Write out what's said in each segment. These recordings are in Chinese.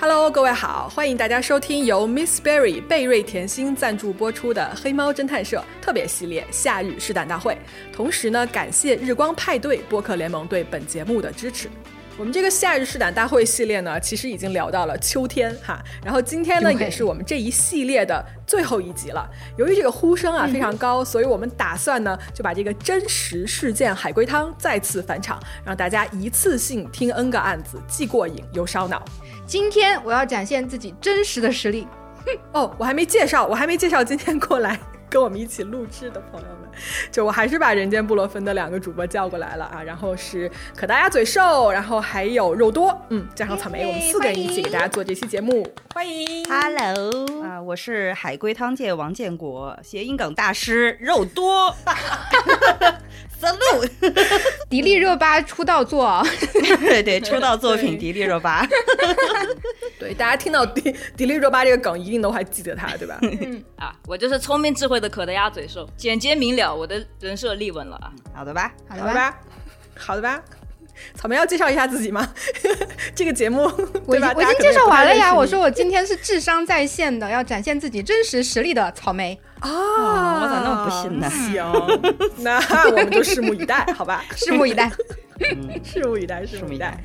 Hello，各位好，欢迎大家收听由 Miss Berry 贝瑞甜心赞助播出的《黑猫侦探社》特别系列《夏日试胆大会》。同时呢，感谢日光派对播客联盟对本节目的支持。我们这个夏日试胆大会系列呢，其实已经聊到了秋天哈，然后今天呢，也是我们这一系列的最后一集了。由于这个呼声啊非常高，所以我们打算呢，就把这个真实事件海龟汤再次返场，让大家一次性听 N 个案子，既过瘾又烧脑。今天我要展现自己真实的实力。哦，我还没介绍，我还没介绍今天过来。跟我们一起录制的朋友们，就我还是把人间布洛芬的两个主播叫过来了啊，然后是可大鸭嘴兽，然后还有肉多，嗯，加上草莓，我们四个人一起给大家做这期节目，欢迎，Hello 啊，我是海龟汤界王建国，谐音梗大 师肉多。Salute，迪丽热巴出道作，对对，出道作品迪丽热巴，对，大家听到迪迪丽热巴这个梗，一定都还记得她，对吧？嗯。啊，我就是聪明智慧的可的鸭嘴兽，简洁明了，我的人设立稳了啊，好的吧，好的吧，好的吧。草莓要介绍一下自己吗？这个节目我我已经介绍完了呀。我说我今天是智商在线的，要展现自己真实实力的草莓啊！我咋那么不信呢？行，那我们就拭目以待，好吧？拭目以待。拭目以待，拭目以待。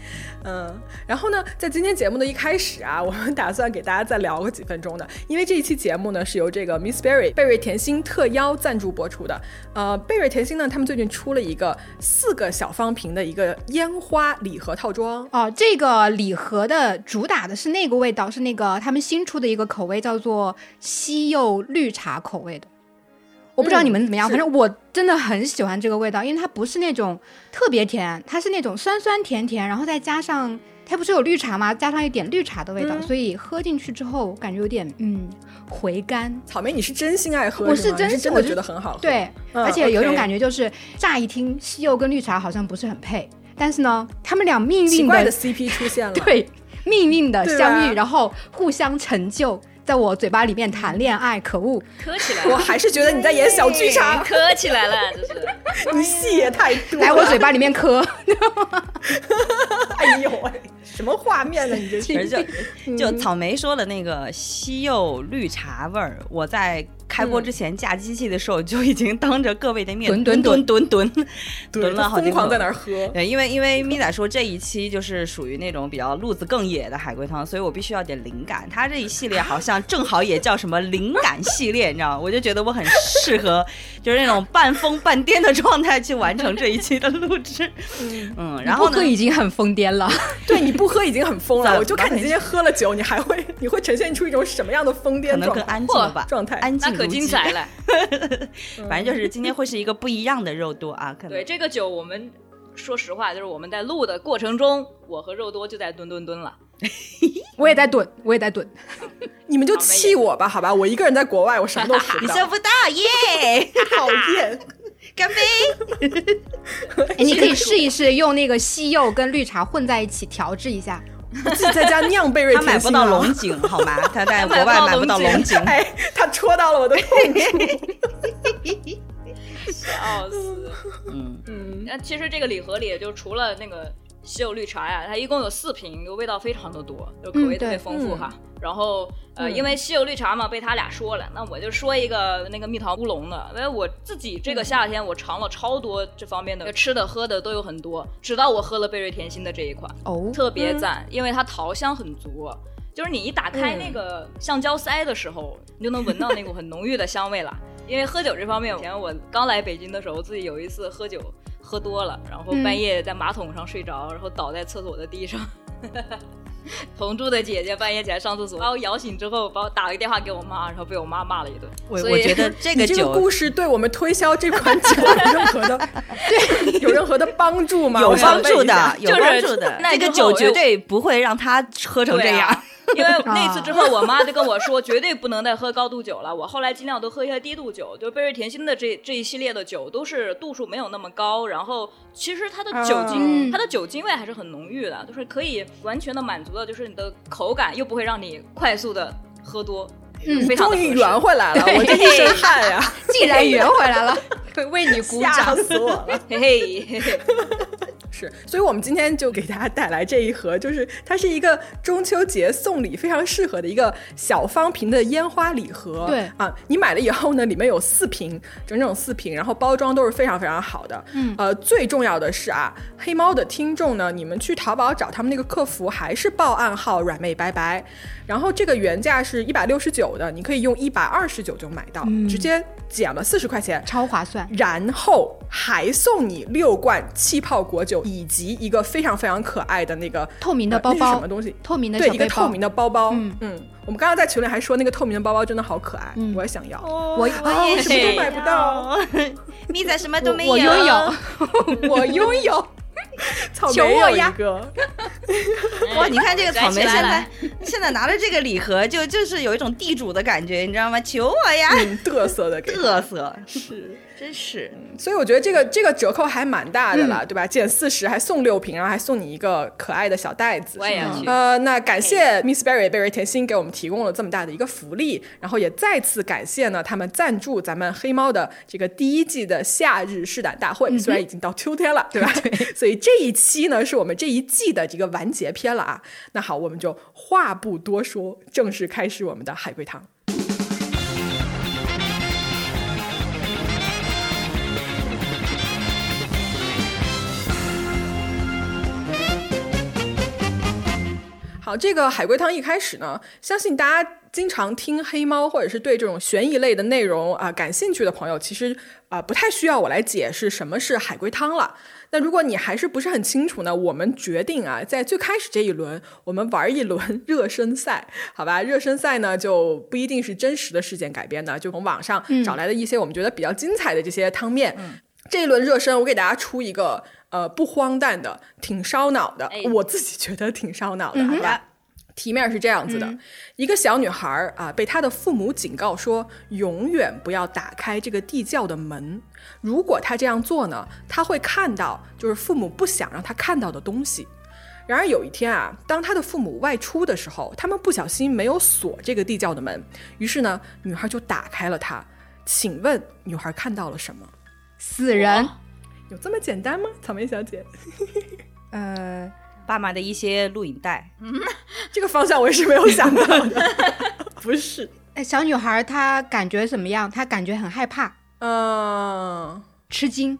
嗯，然后呢，在今天节目的一开始啊，我们打算给大家再聊个几分钟的，因为这一期节目呢是由这个 Miss Berry 贝瑞甜心特邀赞助播出的。呃，贝瑞甜心呢，他们最近出了一个四个小方瓶的一个烟花礼盒套装。哦，这个礼盒的主打的是那个味道，是那个他们新出的一个口味，叫做西柚绿茶口味的。我不知道你们怎么样，反正我真的很喜欢这个味道，因为它不是那种特别甜，它是那种酸酸甜甜，然后再加上它不是有绿茶吗？加上一点绿茶的味道，所以喝进去之后感觉有点嗯回甘。草莓，你是真心爱喝？我是真心，我觉得很好喝。对，而且有一种感觉就是，乍一听西柚跟绿茶好像不是很配，但是呢，他们俩命运的 CP 出现了，对，命运的相遇，然后互相成就。在我嘴巴里面谈恋爱，可恶！磕起来，我还是觉得你在演小剧场，磕起来了，就是 你戏也太多，来我嘴巴里面磕，哎呦喂，什么画面呢？你这就就草莓说的那个西柚绿茶味儿，我在。开播之前架机器的时候就已经当着各位的面蹲蹲蹲蹲蹲了好几口，在那儿喝。对，因为因为咪仔说这一期就是属于那种比较路子更野的海龟汤，所以我必须要点灵感。他这一系列好像正好也叫什么灵感系列，你知道吗？我就觉得我很适合，就是那种半疯半癫的状态去完成这一期的录制。嗯，然后呢？已经很疯癫了。对，你不喝已经很疯了。我就看你今天喝了酒，你还会你会呈现出一种什么样的疯癫状态？安静吧，状态安静。可精彩了，反正就是今天会是一个不一样的肉多啊！对这个酒，我们说实话，就是我们在录的过程中，我和肉多就在蹲蹲蹲了，我也在蹲，我也在蹲，你们就气我吧，好吧，我一个人在国外，我什么都喝不到，你做不到耶，讨厌，干杯！哎，你可以试一试用那个西柚跟绿茶混在一起调制一下。自己在家酿贝瑞，他买不到龙井好吗？他在国外买不到龙井，哎，他戳到了我的 痛处，笑死。嗯嗯，那其实这个礼盒里就除了那个。西柚绿茶呀，它一共有四瓶，味道非常的多，就口味特别丰富哈。然后呃，因为西柚绿茶嘛，被他俩说了，那我就说一个那个蜜桃乌龙的。因为我自己这个夏天我尝了超多这方面的吃的喝的都有很多，直到我喝了贝瑞甜心的这一款哦，特别赞，因为它桃香很足，就是你一打开那个橡胶塞的时候，你就能闻到那股很浓郁的香味了。因为喝酒这方面，以前我刚来北京的时候，自己有一次喝酒。喝多了，然后半夜在马桶上睡着，然后倒在厕所的地上。同住的姐姐半夜起来上厕所，把我摇醒之后，把我打了个电话给我妈，然后被我妈骂了一顿。我我觉得 这个酒故事对我们推销这款酒 有任何的对有任何的帮助吗？有帮助的，有帮助的。这个酒绝对不会让他喝成这样。因为那次之后，我妈就跟我说，绝对不能再喝高度酒了。我后来尽量都喝一些低度酒，就贝瑞甜心的这这一系列的酒都是度数没有那么高，然后其实它的酒精，它的酒精味还是很浓郁的，就是可以完全的满足的，就是你的口感又不会让你快速的喝多。嗯，终于圆回来了，我这一身汗呀，竟然圆回来了，为你鼓掌，死我了，嘿嘿。是，所以我们今天就给大家带来这一盒，就是它是一个中秋节送礼非常适合的一个小方瓶的烟花礼盒。对。啊，你买了以后呢，里面有四瓶，整整四瓶，然后包装都是非常非常好的。嗯，呃，最重要的是啊，黑猫的听众呢，你们去淘宝找他们那个客服，还是报暗号“软妹拜拜”，然后这个原价是一百六十九的，你可以用一百二十九就买到，直接减了四十块钱。超划算。然后还送你六罐气泡果酒，以及一个非常非常可爱的那个透明的包包什么东西？透明的对，一个透明的包包。嗯嗯我们刚刚在群里还说那个透明的包包真的好可爱，我也想要。我我也什么都买不到，米仔什么都没有，我拥有。我拥有，草莓求我呀有一个，哇，你看这个草莓现在 现在拿着这个礼盒，就就是有一种地主的感觉，你知道吗？求我呀，嗯，嘚瑟的嘚瑟，是。真是。所以我觉得这个这个折扣还蛮大的嗯了，对吧？减四十还送六瓶，然后还送你一个可爱的小袋子。我也要去。呃，那感谢 Miss Berry 贝瑞甜心给我们提供了这么大的一个福利，然后也再次感谢呢他们赞助咱们黑猫的这个第一季的夏日试胆大会，虽然已经到秋天了，对吧？所以这一期呢是我们这一季的这个完结篇了啊。那好，我们就话不多说，正式开始我们的海龟汤。好，这个海龟汤一开始呢，相信大家经常听黑猫或者是对这种悬疑类的内容啊、感兴趣的朋友，其实啊、不太需要我来解释什么是海龟汤了。那如果你还是不是很清楚呢，我们决定啊，在最开始这一轮，我们玩一轮 热身赛，好吧？热身赛呢就不一定是真实的事件改编的，就从网上找来的一些我们觉得比较精彩的这些汤面。这一轮热身，我给大家出一个呃不荒诞的，挺烧脑的，哎我自己觉得挺烧脑的，好吧？题面是这样子的：一个小女孩儿啊，被她的父母警告说，永远不要打开这个地窖的门。如果她这样做呢，她会看到就是父母不想让她看到的东西。然而有一天啊，当她的父母外出的时候，他们不小心没有锁这个地窖的门，于是呢，女孩就打开了它。请问女孩看到了什么？死人，有这么简单吗，草莓小姐？呃，爸妈的一些录影带，嗯 这个方向我也是没有想到的，不是。哎小女孩她感觉怎么样？她感觉很害怕，嗯吃惊。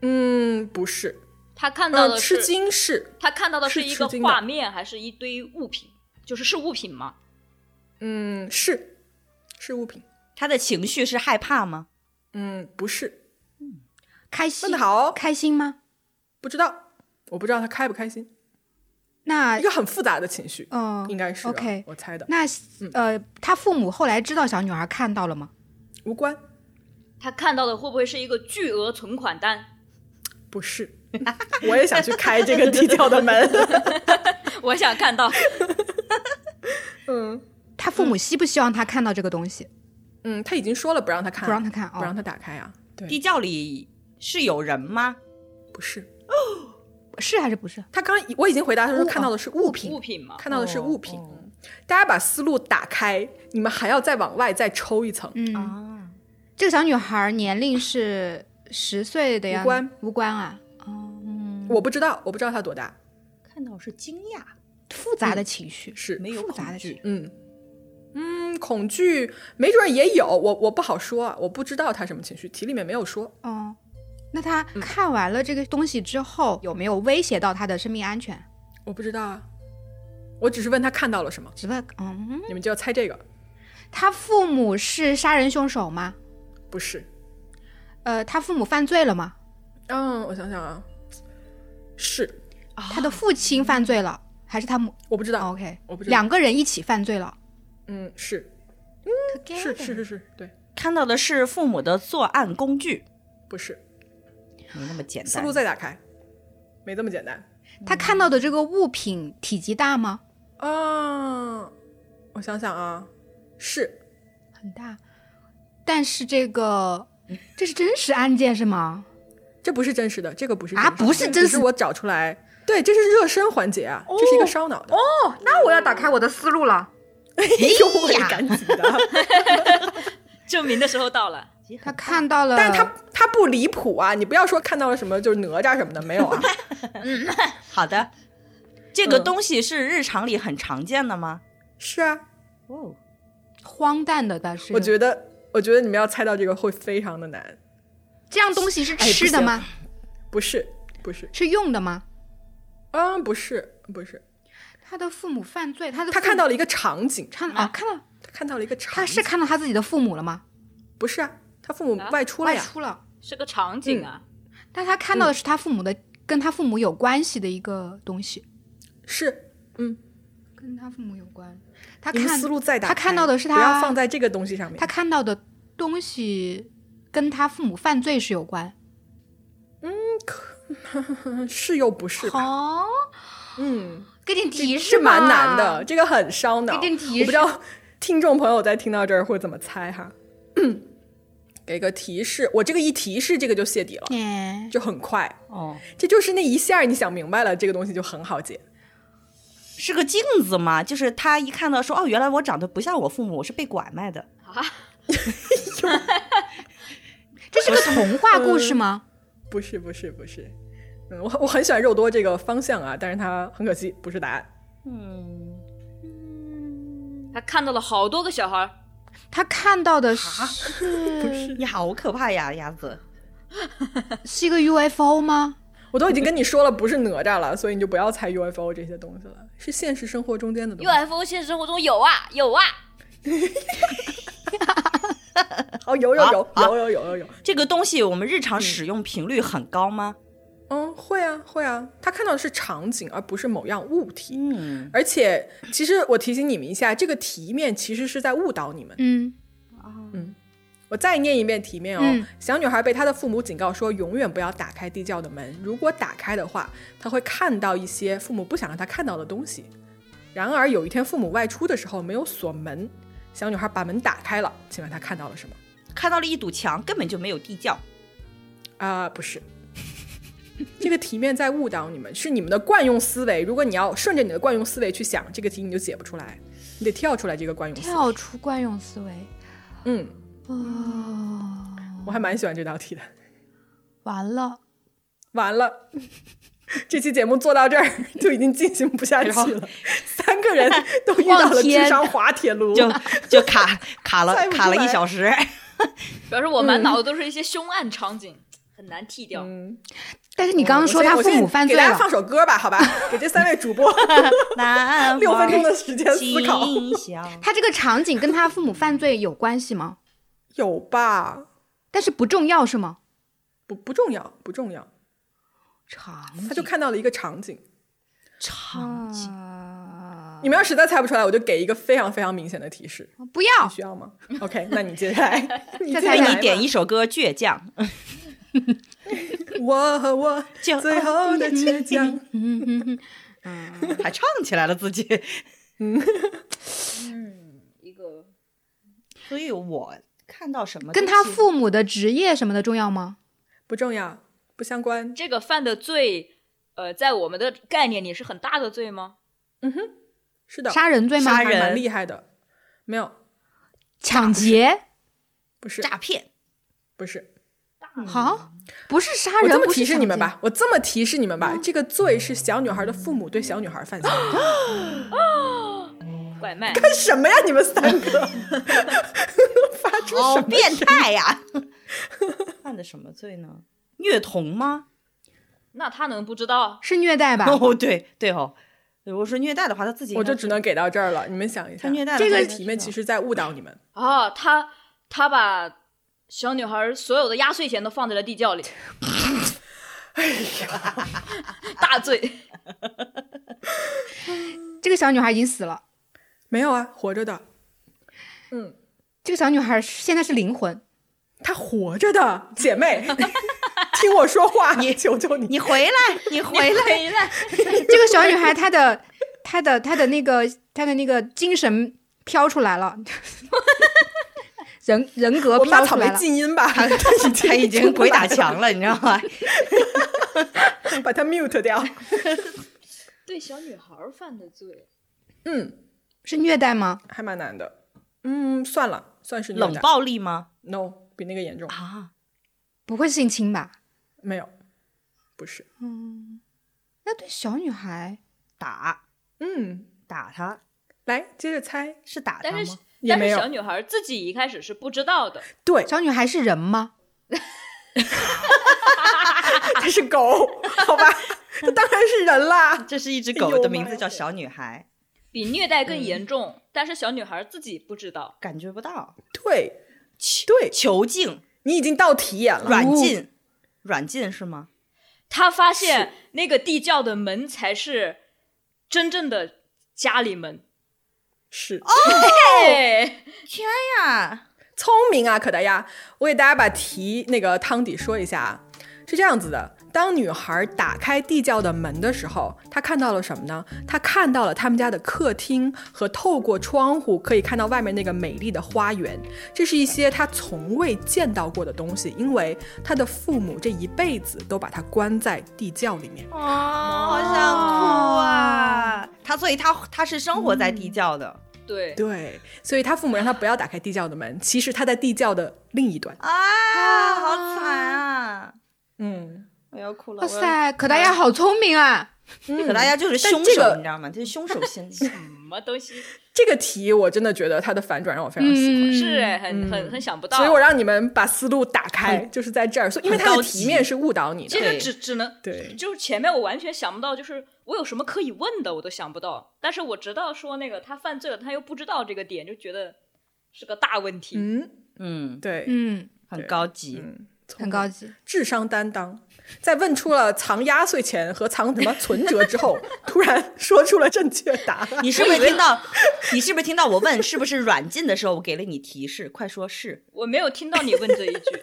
嗯，不是。她看到嗯，的是吃惊是，她看到的是是一个画面，还是一堆物品？就是是物品吗？嗯，是，是物品。她的情绪是害怕吗？嗯，不是。开心问的好哦，开心吗？不知道，我不知道他开不开心，那一个很复杂的情绪，嗯应该是啊 OK 我猜的，那呃，他父母后来知道小女孩看到了吗？无关，他看到的会不会是一个巨额存款单？不是。我也想去开这个地窖的门。我想看到。嗯他父母希不希望他看到这个东西？嗯，他已经说了不让他看，不让他看哦不让他打开啊。对，地窖里是有人吗？不是。是还是不是？他刚我已经回答，他说看到的是物品，物品嘛，看到的是物品。嗯大家把思路打开，你们还要再往外再抽一层。嗯，啊，这个小女孩年龄是十岁的呀，无关无关啊，我不知道，我不知道她多大。看到是惊讶，复杂的情绪，是没有复杂的情绪。嗯嗯，恐惧没准儿也有，我我不好说啊，我不知道她什么情绪，题里面没有说。哦。那他看完了这个东西之后，有没有威胁到他的生命安全？我不知道啊，我只是问他看到了什么，只问，嗯，你们就要猜这个。他父母是杀人凶手吗？不是，呃，他父母犯罪了吗？嗯，我想想啊，是，他的父亲犯罪了，还是他母、我不知道，o k 我不知道。两个人一起犯罪了。嗯，是。嗯是是是是，对，看到的是父母的作案工具，不是，没那么简单思。路再打开，没这么简单。他看到的这个物品体积大吗？啊，我想想啊，是很大，但是这个 这是真实案件是吗？这不是真实的，这个不是啊真实的不是真实我找出来。对，这是热身环节啊，这是一个烧脑的。哦，那我要打开我的思路了。哎呦喂，赶紧的！证明的时候到了。击很他看到了，但他他不离谱啊！你不要说看到了什么就是哪吒什么的，没有啊。嗯好的。这个嗯东西是日常里很常见的吗？是啊，哦，荒诞的，但是我觉得我觉得你们要猜到这个会非常的难。这样东西是吃的吗？不是，不是，是用的吗？嗯，不是，不是。他的父母犯罪，他的他看到了一个场景，看啊看到他看到了一个场景，他是看到他自己的父母了吗？不是啊？他父母啊外外出了呀。出了，是个场景啊，但他看到的是他父母的跟他父母有关系的一个东西，是，嗯，跟他父母有关。他看思路再打开，他看到的是他不要他放在这个东西上面。他看到的东西跟他父母犯罪是有关。嗯 是又不是吧？哦，嗯，给点提示是蛮难的，。这个很烧脑。给点提示我不知道听众朋友在听到这儿会怎么猜哈。给个提示，我这个一提示，这个就泄底了，嗯，就很快。哦，这就是那一下你想明白了，这个东西就很好解。是个镜子吗？就是他一看到说，哦，原来我长得不像我父母，我是被拐卖的啊。这是个童话故事吗？不是，不是，不是。嗯，我我很喜欢肉多这个方向啊，但是他很可惜不是答案。嗯，他看到了好多个小孩儿，他看到的不是是，呀，好可怕呀，鸭子。是一个 UFO 吗？我都已经跟你说了不是哪吒了，所以你就不要猜 UFO 这些东西了，是现实生活中间的东西。UFO 现实生活中有啊有啊，好，有有有好有有有有有。这个东西我们日常使用频率很高吗？嗯，会啊会啊，他看到的是场景，而不是某样物体。嗯，而且，其实我提醒你们一下，这个题面其实是在误导你们。嗯，嗯我再念一遍题面哦。嗯小女孩被她的父母警告说，永远不要打开地窖的门。如果打开的话，她会看到一些父母不想让她看到的东西。然而有一天父母外出的时候没有锁门，小女孩把门打开了，请问她看到了什么？看到了一堵墙，根本就没有地窖。啊、不是。这个题面在误导你们，是你们的惯用思维。如果你要顺着你的惯用思维去想这个题，你就解不出来，你得跳出来这个惯用思维。跳出惯用思维。嗯，哦，我还蛮喜欢这道题的。完了，完了，这期节目做到这儿 就已经进行不下去了，三个人都遇到了智商滑铁卢。就就卡卡了 卡了一小时。表示我满脑子都是一些凶案场景，很难剃掉。嗯，但是你刚刚说他父母犯罪了，大家放首歌吧，好吧？给这三位主播南 六分钟的时间思考，他这个场景跟他父母犯罪有关系吗？有吧？但是不重要是吗？不不重要，不重要。场他就看到了一个场景。场景啊，你们要实在猜不出来，我就给一个非常非常明显的提示，不要需要吗？OK，那你接下来，再猜你接下来吧点一首歌《倔强》，我和我最后的倔强。还唱起来了自己。嗯，一个所以我看到什么跟他父母的职业什么的重要吗？不重要，不相关。这个犯的罪，呃，在我们的概念里是很大的罪吗？嗯哼是的，杀人罪吗？杀人蛮厉害的。没有，抢劫？不是，诈骗，不是。好，不是杀人，我这么提示你们吧，我这么提示你们吧，这个罪是小女孩的父母对小女孩犯下的。拐卖，干什么呀？你们三个 发出什么？好变态呀！犯的什么罪呢？虐童吗？那他能不知道？是虐待吧？哦，对对哦，如果是虐待的话，他自己我就只能给到这儿了。你们想一下他，虐待这个这个题面其实在误导你们。啊，他他把小女孩所有的压岁钱都放在了地窖里。哎呀，大罪！这个小女孩已经死了，没有啊，活着的，嗯。这个小女孩现在是灵魂，她活着的，姐妹，听我说话，你求求你。你回来，你回来，回来，这个小女孩她的她的她的那个她的那个精神飘出来了，人人格我们把草莓飘出来了。静音吧，他他已经 鬼打墙了，你知道吗？把它 mute 掉。对小女孩犯的罪，嗯，是虐待吗？还蛮难的。嗯，算了，算是虐待冷暴力吗？No，比那个严重。啊，不会性侵吧？没有，不是。嗯那对小女孩，打嗯，打她来接着猜。是打她吗？但是小女孩自己一开始是不知道的，对，小女孩是人吗？她是狗，好吧？它当然是人啦。这是一只狗的名字叫小女孩，比虐待更严重，但是小女孩自己不知道。感觉不到。对，对，囚禁、你已经到题眼了。软禁、软禁是吗？他发现那个地窖的门才是真正的家里门。是哦，天呀！聪明啊，可达鸭！我给大家把题那个汤底说一下啊，是这样子的：当女孩打开地窖的门的时候，她看到了什么呢？她看到了他们家的客厅和透过窗户可以看到外面那个美丽的花园。这是一些她从未见到过的东西，因为她的父母这一辈子都把她关在地窖里面。哦，好想哭啊！她所以她她是生活在地窖的对，对，所以她父母让她不要打开地窖的门，其实她在地窖的另一端。啊，好惨啊！嗯，我要哭了。哇塞，可达鸭好聪明啊！可大家就是凶手，这个你知道吗？就是凶手心理。什么东西？这个题我真的觉得它的反转让我非常喜欢。嗯是哎，很很很想不到。所以我让你们把思路打开，就是在这儿。所以因为它的题面是误导你的，这个只只能对就是前面我完全想不到，就是我有什么可以问的，我都想不到。但是我知道说那个他犯罪了，他又不知道这个点，就觉得是个大问题。嗯，嗯，对，嗯，很高级。嗯，很高级。智商担当。在问出了藏压岁钱和藏什么存折之后，突然说出了正确答案。你是不是听到？你是不是听到我问是不是软禁的时候，我给了你提示？快说是，我没有听到你问这一句，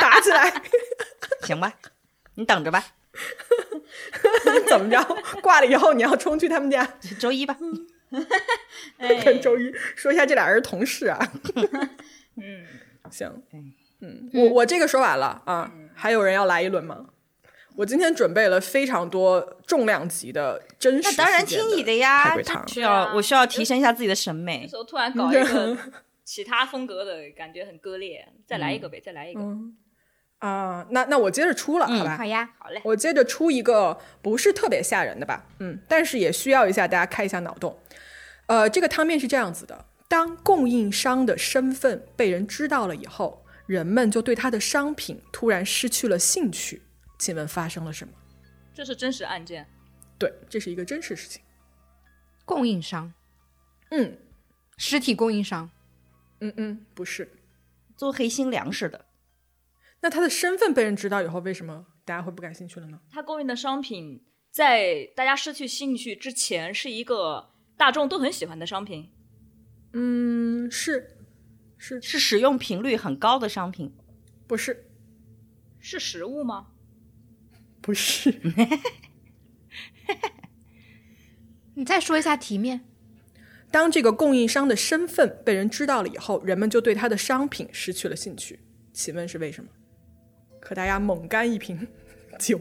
打起来，行吧？你等着吧，怎么着？挂了以后你要冲去他们家周一吧。哎跟周一说一下，这俩人是同事啊。嗯，行，哎嗯，我我这个说完了啊，还有人要来一轮吗？我今天准备了非常多重量级的真实那当然听你的呀需要我需要提升一下自己的审美那时。候突然搞一个其他风格的感觉很割裂，再来一个呗，再来一个。嗯啊，那那我接着出了，好吧？好呀，好嘞，我接着出一个不是特别吓人的吧，嗯，但是也需要一下大家开一下脑洞。呃，这个汤面是这样子的：当供应商的身份被人知道了以后，人们就对他的商品突然失去了兴趣。请问发生了什么？这是真实案件。对，这是一个真实事情。供应商，嗯实体供应商，嗯嗯，不是。做黑心粮食的，那他的身份被人知道以后，为什么大家会不感兴趣了呢？他供应的商品在大家失去兴趣之前是一个大众都很喜欢的商品。嗯，是是是使用频率很高的商品。不是是食物吗？不是？你再说一下题面。当这个供应商的身份被人知道了以后，人们就对他的商品失去了兴趣。请问是为什么？可大家猛干一瓶 酒，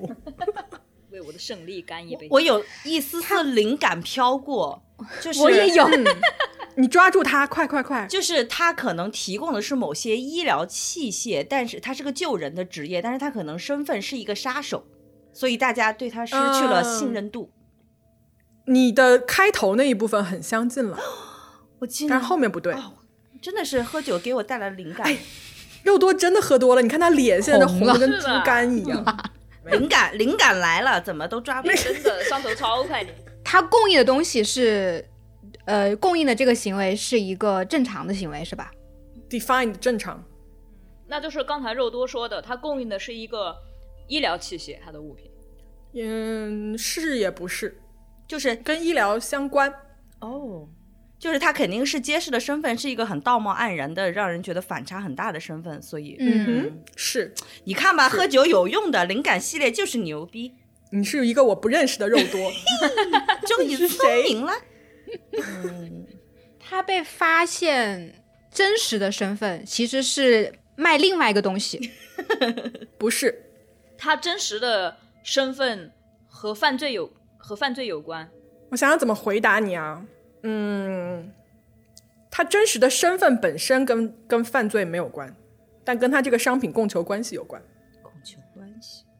为我的胜利干一杯。我有一丝丝灵感飘过，就是我也有，你抓住他，快快快！就是他可能提供的是某些医疗器械，但是他是个救人的职业，但是他可能身份是一个杀手，所以大家对他失去了信任度。你的开头那一部分很相近了，我竟然但是后面不对。真的是喝酒给我带来灵感，肉多真的喝多了，你看他脸现在红的跟猪肝一样。灵感灵感来了，怎么都抓不住。真的上头超快的。他供应的东西是，呃，供应的这个行为是一个正常的行为，是吧？Defined 正常，那就是刚才肉多说的，他供应的是一个医疗器械，他的物品。嗯，是也不是，就是跟医疗相关。哦，就是他肯定是揭示的身份是一个很道貌岸然的，让人觉得反差很大的身份，所以嗯嗯，是你看吧，喝酒有用的灵感系列就是牛逼，你是一个我不认识的肉多，就你聪明了。嗯他被发现真实的身份其实是卖另外一个东西，不是他真实的身份和犯罪有和犯罪有关。我想想怎么回答你啊？嗯，他真实的身份本身跟跟犯罪没有关，但跟他这个商品供求关系有关。供求关系，这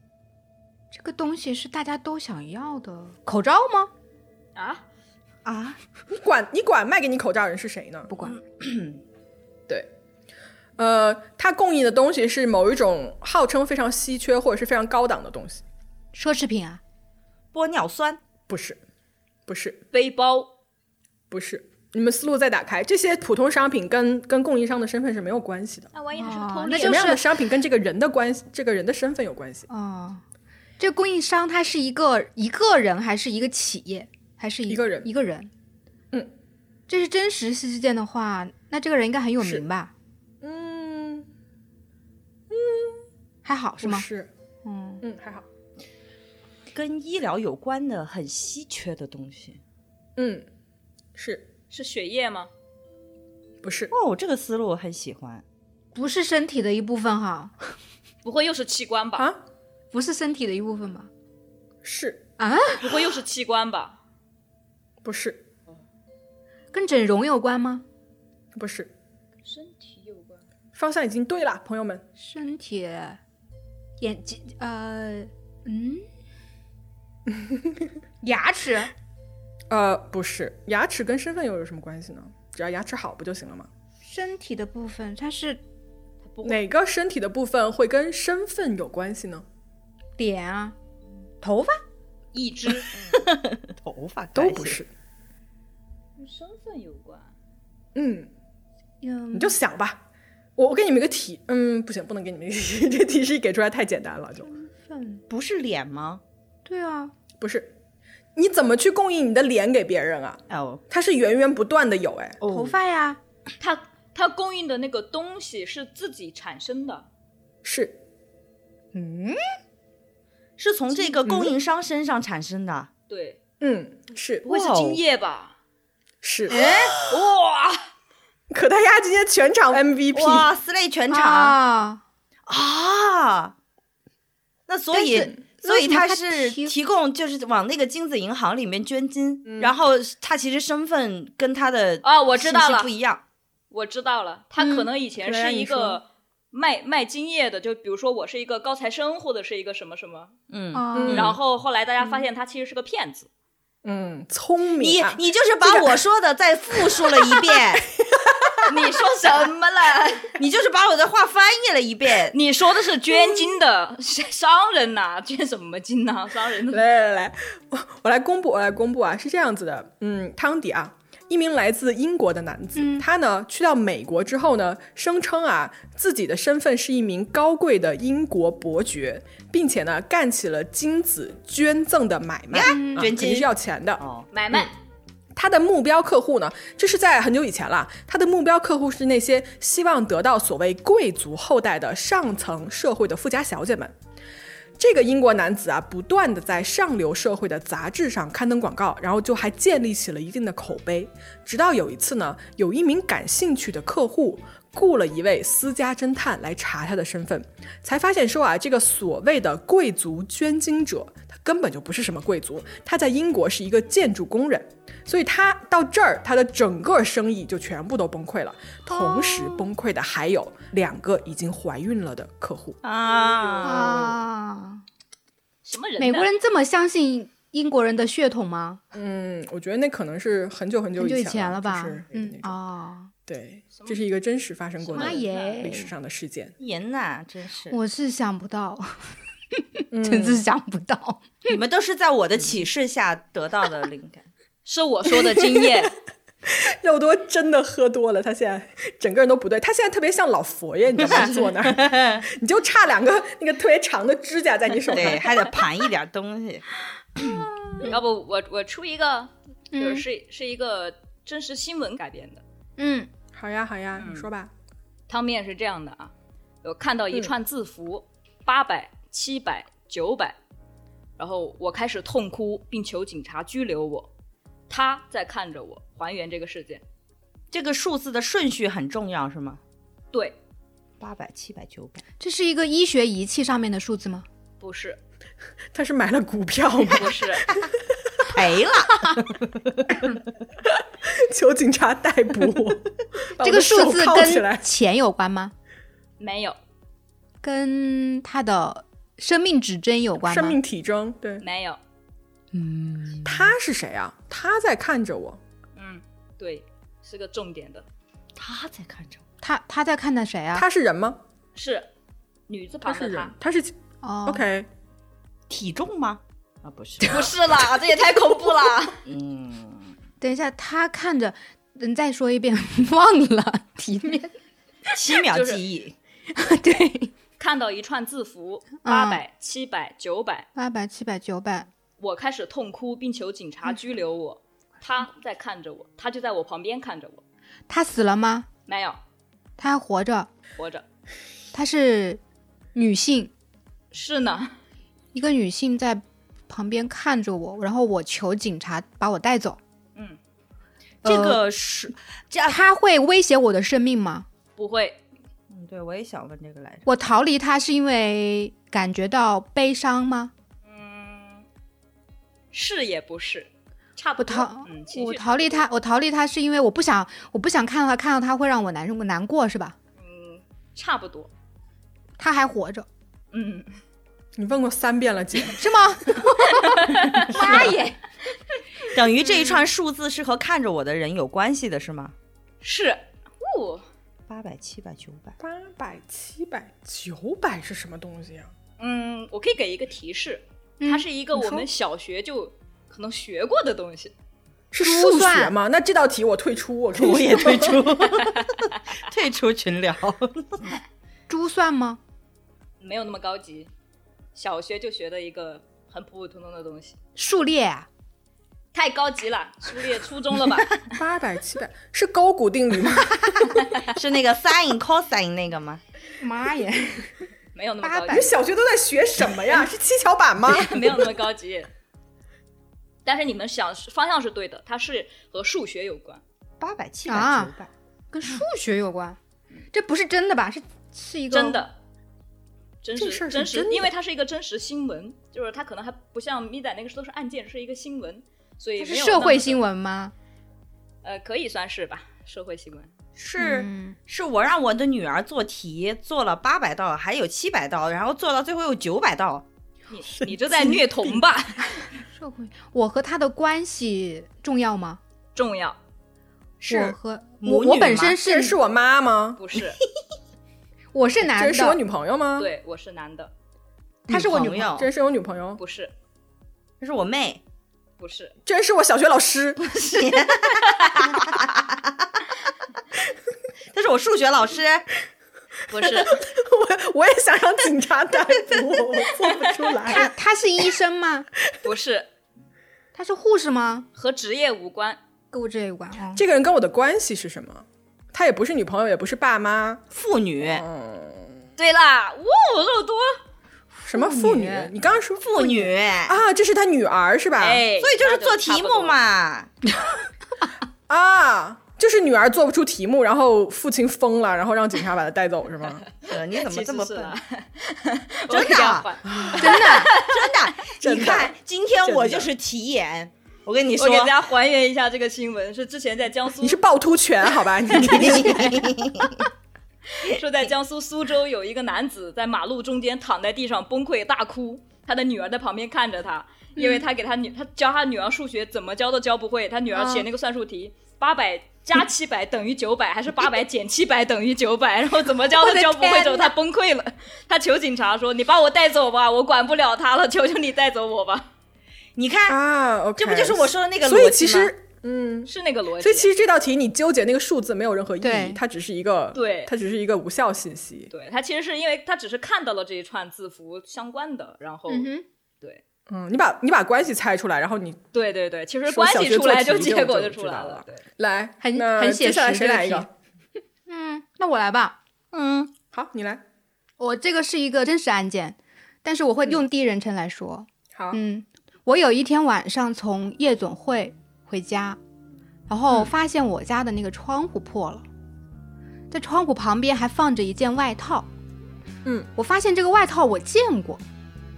个东西是大家都想要的口罩吗？啊，啊，你管你管卖给你口罩人是谁呢？不管，对，呃，他供应的东西是某一种号称非常稀缺或者是非常高档的东西，奢侈品啊，玻尿酸，不是，不是，背包不是。你们思路再打开，这些普通商品跟跟供应商的身份是没有关系的。那万一他是个哦偷猎那就是什么样的商品跟这个人的关系，这个人的身份有关系？哦，这供应商他是一个一个人还是一个企业，还是一个人一个人？嗯，这是真实事件的话，那这个人应该很有名吧？嗯嗯，还好是吗？是，嗯，嗯，还好，跟医疗有关的很稀缺的东西。嗯，是是血液吗？不是？哦，这个思路我很喜欢。不是身体的一部分哈，不会又是器官吧？啊，不是身体的一部分吧？是啊，不会又是器官吧？不是？跟整容有关吗？不是，身体有关。方向已经对了，朋友们。身体、眼睛，呃，嗯，牙齿，呃，不是，牙齿跟身份又有什么关系呢？只要牙齿好不就行了吗？身体的部分，它是哪个身体的部分会跟身份有关系呢？脸啊，头发，一只。头发都不是。跟身份有关。嗯，嗯你就想吧。我我给你们一个题，嗯，不行，不能给你们一个题，这提示给出来太简单了，就。份，不是脸吗？对啊，不是。你怎么去供应你的脸给别人啊？哦，它是源源不断的有，哎，头发呀，它它供应的那个东西是自己产生的，是是从这个供应商身上产生的。对，嗯，是不会是精液吧？是。哎哇，可达鸭今天全场 MVP，哇，slay 全场啊，啊！那所以，所以他他是提提供，就是往那个金子银行里面捐金，然后他其实身份跟他的啊我知道了不一样。我知道了，他可能以前是一个卖卖精液的，就比如说我是一个高材生，或者是一个什么什么，嗯，然后后来大家发现他其实是个骗子。嗯，聪明、啊。你就是把我说的再复述了一遍，你说什么了？你就是把我的话翻译了一遍。你说的是捐精的商人呐、捐什么精呐、商人的来来来来，我我来公布，我来公布啊，是这样子的，嗯，汤底啊，一名来自英国的男子，他呢去到美国之后呢，声称啊自己的身份是一名高贵的英国伯爵，并且呢干起了精子捐赠的买卖，啊捐精肯定是要钱的。哦，买卖。他的目标客户呢，这是在很久以前了。他的目标客户是那些希望得到所谓贵族后代的上层社会的富家小姐们。这个英国男子啊，不断的在上流社会的杂志上刊登广告，然后就还建立起了一定的口碑。直到有一次呢，有一名感兴趣的客户雇了一位私家侦探来查他的身份，才发现说啊，这个所谓的贵族捐精者，根本就不是什么贵族，他在英国是一个建筑工人。所以他到这儿，他的整个生意就全部都崩溃了。同时崩溃的还有两个已经怀孕了的客户。啊，啊，什么人？美国人这么相信英国人的血统吗？嗯，我觉得那可能是很久很久以前前了吧就是？嗯那种哦，对，这是一个真实发生过的妈耶历史上的事件。严呐，真是，我是想不到，嗯真是想不到。你们都是在我的启示下得到的灵感。是我说的经验。肉多真的喝多了，他现在整个人都不对，他现在特别像老佛爷，你知道吗？坐那儿，你就差两个那个特别长的指甲在你手对，上。还得盘一点东西。要不我我出一个，就是是一个真实新闻改编的。嗯好呀，好呀，你说吧。汤面是这样的啊，我看到一串字符，八百、七百、九百，然后我开始痛哭，并求警察拘留我。他在看着我，还原这个事件。这个数字的顺序很重要，是吗？对，八百、七百、九百，这是一个医学仪器上面的数字吗？不是，他是买了股票吗？不是，赔赔了。求警察逮捕我。这个数字跟钱有关吗？没有，跟他的生命指针有关吗？生命体征，对，没有，嗯，他是谁啊？他在看着我，嗯，对，是个重点的，他在看着我，他他在看的谁啊？他是人吗？是女字旁的他是人她，，他是哦 OK。体重吗？啊，不是，不是啦，这也太恐怖啦！嗯，等一下，他看着，嗯，再说一遍，忘了体面。七秒就是记忆，对，看到一串字符，嗯八百、七百、九百，八百、七百、九百，我开始痛哭，并求警察拘留我。他在看着我，他就在我旁边看着我，他死了吗？没有他还活着？活着。她是女性，是呢，一个女性在旁边看着我，然后我求警察把我带走。嗯，这呃个是这样。他会威胁我的生命吗？不会，嗯，对，我也想问这个来着。我逃离他是因为感觉到悲伤吗？嗯，是也不是，差不多。我逃，嗯，我逃离他，我逃离他是因为我不想，我不想看到他，看到他会让我难受难过，是吧？嗯，差不多。他还活着，嗯，你问过三遍了，姐。是吗？妈耶！等于这一串数字是和看着我的人有关系的，是吗？是。哦，八百、七百、九百，八百、七百、九百是什么东西啊？嗯，我可以给一个提示，嗯它是一个我们小学就可能学过的东西。是数学算吗？那这道题我退出，我跟你我也退出，退出群聊。珠算吗？没有那么高级，小学就学的一个很普普通通的东西，数列啊？太高级了，初列初中了吧？八百、七百是勾股定理吗？是那个 sin cosine 那个吗？妈耶！没有那么高你小学都在学什么呀？是七巧板吗？没有那么高级。但是你们想方向是对的，它是和数学有关。八百、七百、啊九百。跟数学有关？这不是真的吧？是是一个真的，真实真实因为它是一个真实新闻，就是它可能还不像咪仔那个都是案件，是一个新闻，所以它是社会新，闻吗？呃，可以算是吧，社会新闻。是、嗯是我让我的女儿做题，做了八百道，还有七百道，然后做到最后有九百道。你你这在虐童吧？社会，我和他的关系重要吗？重要我是和母我我本身是是我妈吗？不是？我是男的，这是我女朋友吗？，对，我是男的，她是我女朋友，这是我女朋友，不是，这是我妹。不是，这是我小学老师。不是 他是我数学老师，不是，我我也想让警察逮捕我，我做不出他来。他他是医生吗？不是，他是护士吗？和职业无关。跟我职业有关哦。这个人跟我的关系是什么？他也不是女朋友，也不是爸妈，妇女，嗯对啦，哇，肉多，什么妇女？你刚刚说妇女，啊？这是他女儿是吧？哎，所以就是做题目。嘛。啊，就是女儿做不出题目，然后父亲疯了，然后让警察把他带走是吗？呃，你怎么这么 笨？真的真的，真的，你看，今天我就是题眼。我跟你说我给，大家还原一下这个新闻，是之前在江苏你是趵突泉好吧？你 说在江苏苏州有一个男子在马路中间躺在地上崩溃大哭，他的女儿在旁边看着他，因为他给他女他教他女儿数学怎么教都教不会，他女儿写那个算术题，八百加七百等于九百，还是八百减七百等于九百，然后怎么教 都教不会之后，他崩溃了，他求警察说：“你把我带走吧，我管不了他了，求求你带走我吧。你看，啊这不就是我说的那个所以逻辑吗？其实，嗯”，是那个逻辑。所以其实这道题你纠结那个数字没有任何意义，它只是一个，对它只是一个无效信息。对它其实是因为它只是看到了这一串字符相关的，然后、嗯，对嗯，你把你把关系猜出来，然后你对对对，其实关系出来就结果就就出来了。对，来，很很写接下来实这个谁来一个？嗯，那我来吧。嗯，好，你来。我这个是一个真实案件，但是我会用第一人称来说。好，嗯，我有一天晚上从夜总会回家，然后发现我家的那个窗户破了，在窗户旁边还放着一件外套。嗯，我发现这个外套我见过，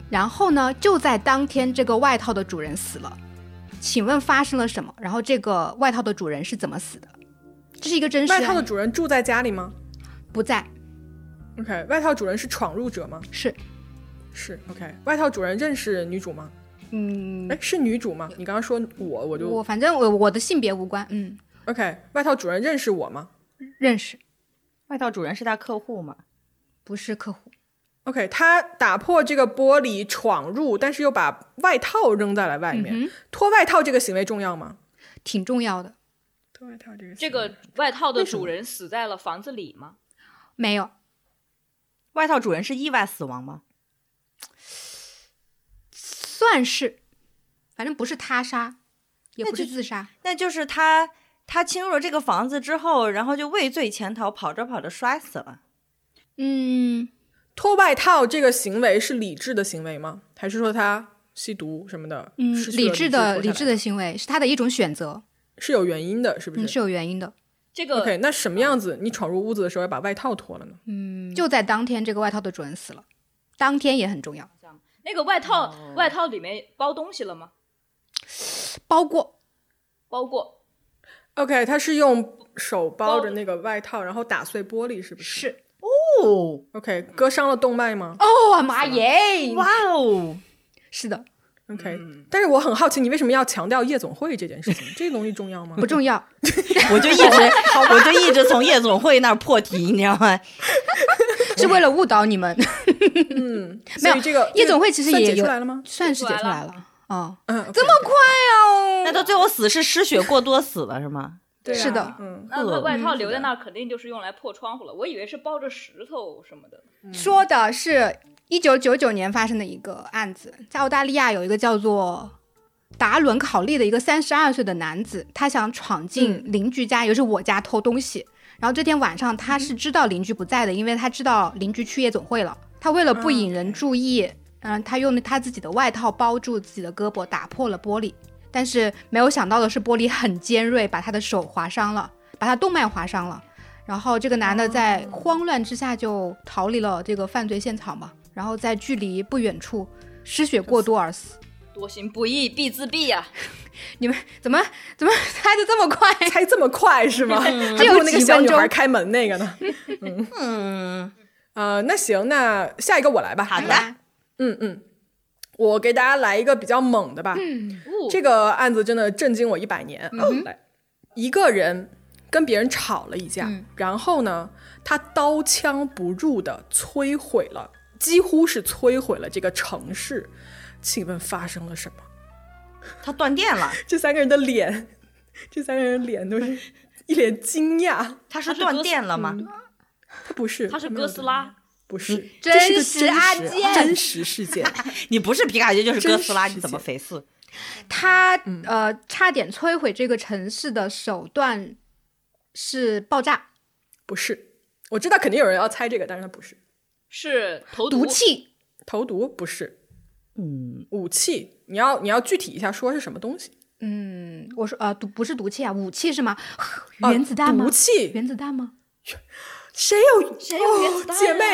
然后呢，就在当天，这个外套的主人死了。请问发生了什么？然后这个外套的主人是怎么死的？这是一个真实外套的，主人住在家里吗不在，？OK，外套主人是闯入者吗？是是 OK，外套主人认识女主吗？嗯，哎，是女主吗？你刚刚说我，我就我反正我我的性别无关，嗯，OK。外套主人认识我吗认识外套主人是他客户吗？不是客户，？OK，他打破这个玻璃闯入，但是又把外套扔在了外面。嗯，脱外套这个行为重要吗？挺重要的，脱外套这个这个外套的主人死在了房子里吗？没有，外套主人是意外死亡吗？算是，反正不是他杀，也不是自杀，那就是他他侵入了这个房子之后，然后就畏罪潜逃，跑着跑着摔死了。嗯，脱外套这个行为是理智的行为吗？还是说他吸毒什么的？嗯，理智的理智的行为是他的一种选择，是有原因的，是不嗯，是是有原因的。这个 OK，那什么样子？你闯入屋子的时候要把外套脱了呢？嗯，就在当天，这个外套的主人死了，当天也很重要，那个外套、哦外套里面包东西了吗？包过包过 OK，他是用手包着那个外套，然后打碎玻璃，是不是？是哦，OK，割伤了动脉吗哦，妈耶，哇哦！是的，？OK，、但是我很好奇，你为什么要强调夜总会这件事情？这个东西重要吗？不重要，我就一直我就一直从夜总会那儿破题，你知道吗？是为了误导你们。嗯，没有这个夜总会其实也有解出来了吗？算是解出出来了，哦，嗯，这么快哦，那他最后死是失血过多死了是吗？对啊是的嗯，那外外套嗯留在那儿，肯定就是用来破窗户了。我以为是包着石头什么的。说的是一九九九年发生的一个案子，在澳大利亚有一个叫做达伦考利的一个三十二岁的男子，他想闯进邻居家，也就是我家偷东西。然后这天晚上他是知道邻居不在的，因为他知道邻居去夜总会了。他为了不引人注意，嗯、他用他自己的外套包住自己的胳膊，打破了玻璃。但是没有想到的是，玻璃很尖锐，把他的手划伤了，把他动脉划伤了。然后这个男的在慌乱之下就逃离了这个犯罪现场嘛，然后在距离不远处失血过多而死。多行不义必自毙呀、你们怎么怎么猜的这么快？猜这么快是吗？还只有不如那个小女孩开门那个呢。嗯，呃，那行，那下一个我来吧。好的，嗯嗯，我给大家来一个比较猛的吧。哦这个案子真的震惊我一百年。嗯来，一个人跟别人吵了一架，嗯然后呢，他刀枪不入的摧毁了，几乎是摧毁了这个城市。请问发生了什么？他断电了，这三个人的脸，这三个人的脸都是一脸惊讶。他是断电了吗？他不是，他是哥斯拉，不是，真这是个实真案件实真实事件。你不是皮卡丘就是哥斯拉，你怎么回事？他呃差点摧毁这个城市的手段是爆炸、不是，我知道肯定有人要猜这个，但是他不是。是投毒气，投毒不是，嗯，武器，你要你要具体一下说是什么东西？嗯，我说呃毒不是毒气啊，武器是吗？啊原子弹吗？毒气？原子弹吗？谁有谁有原子弹、哦姐妹，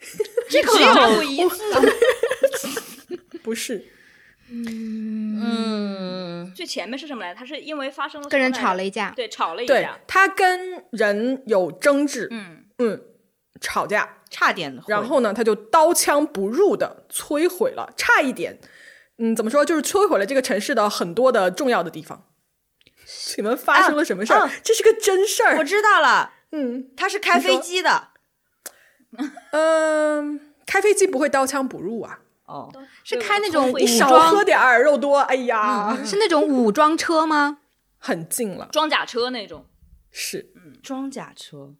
这个只有过一次。不是，嗯，最前面是什么来着？他是因为发生了跟人吵了一架，对，吵了一架。他跟人有争执，嗯，嗯，吵架，差点。然后呢，他就刀枪不入的摧毁了，差一点，嗯，怎么说，就是摧毁了这个城市的很多的重要的地方。请问发生了什么事儿？啊啊这是个真事儿我。知道了，嗯他是开飞机的。嗯、开飞机不会刀枪不入啊，哦，是开那种武对少喝，点儿，肉多。哎呀，是那种武装车吗？很近了，装甲车那种。是嗯装甲车。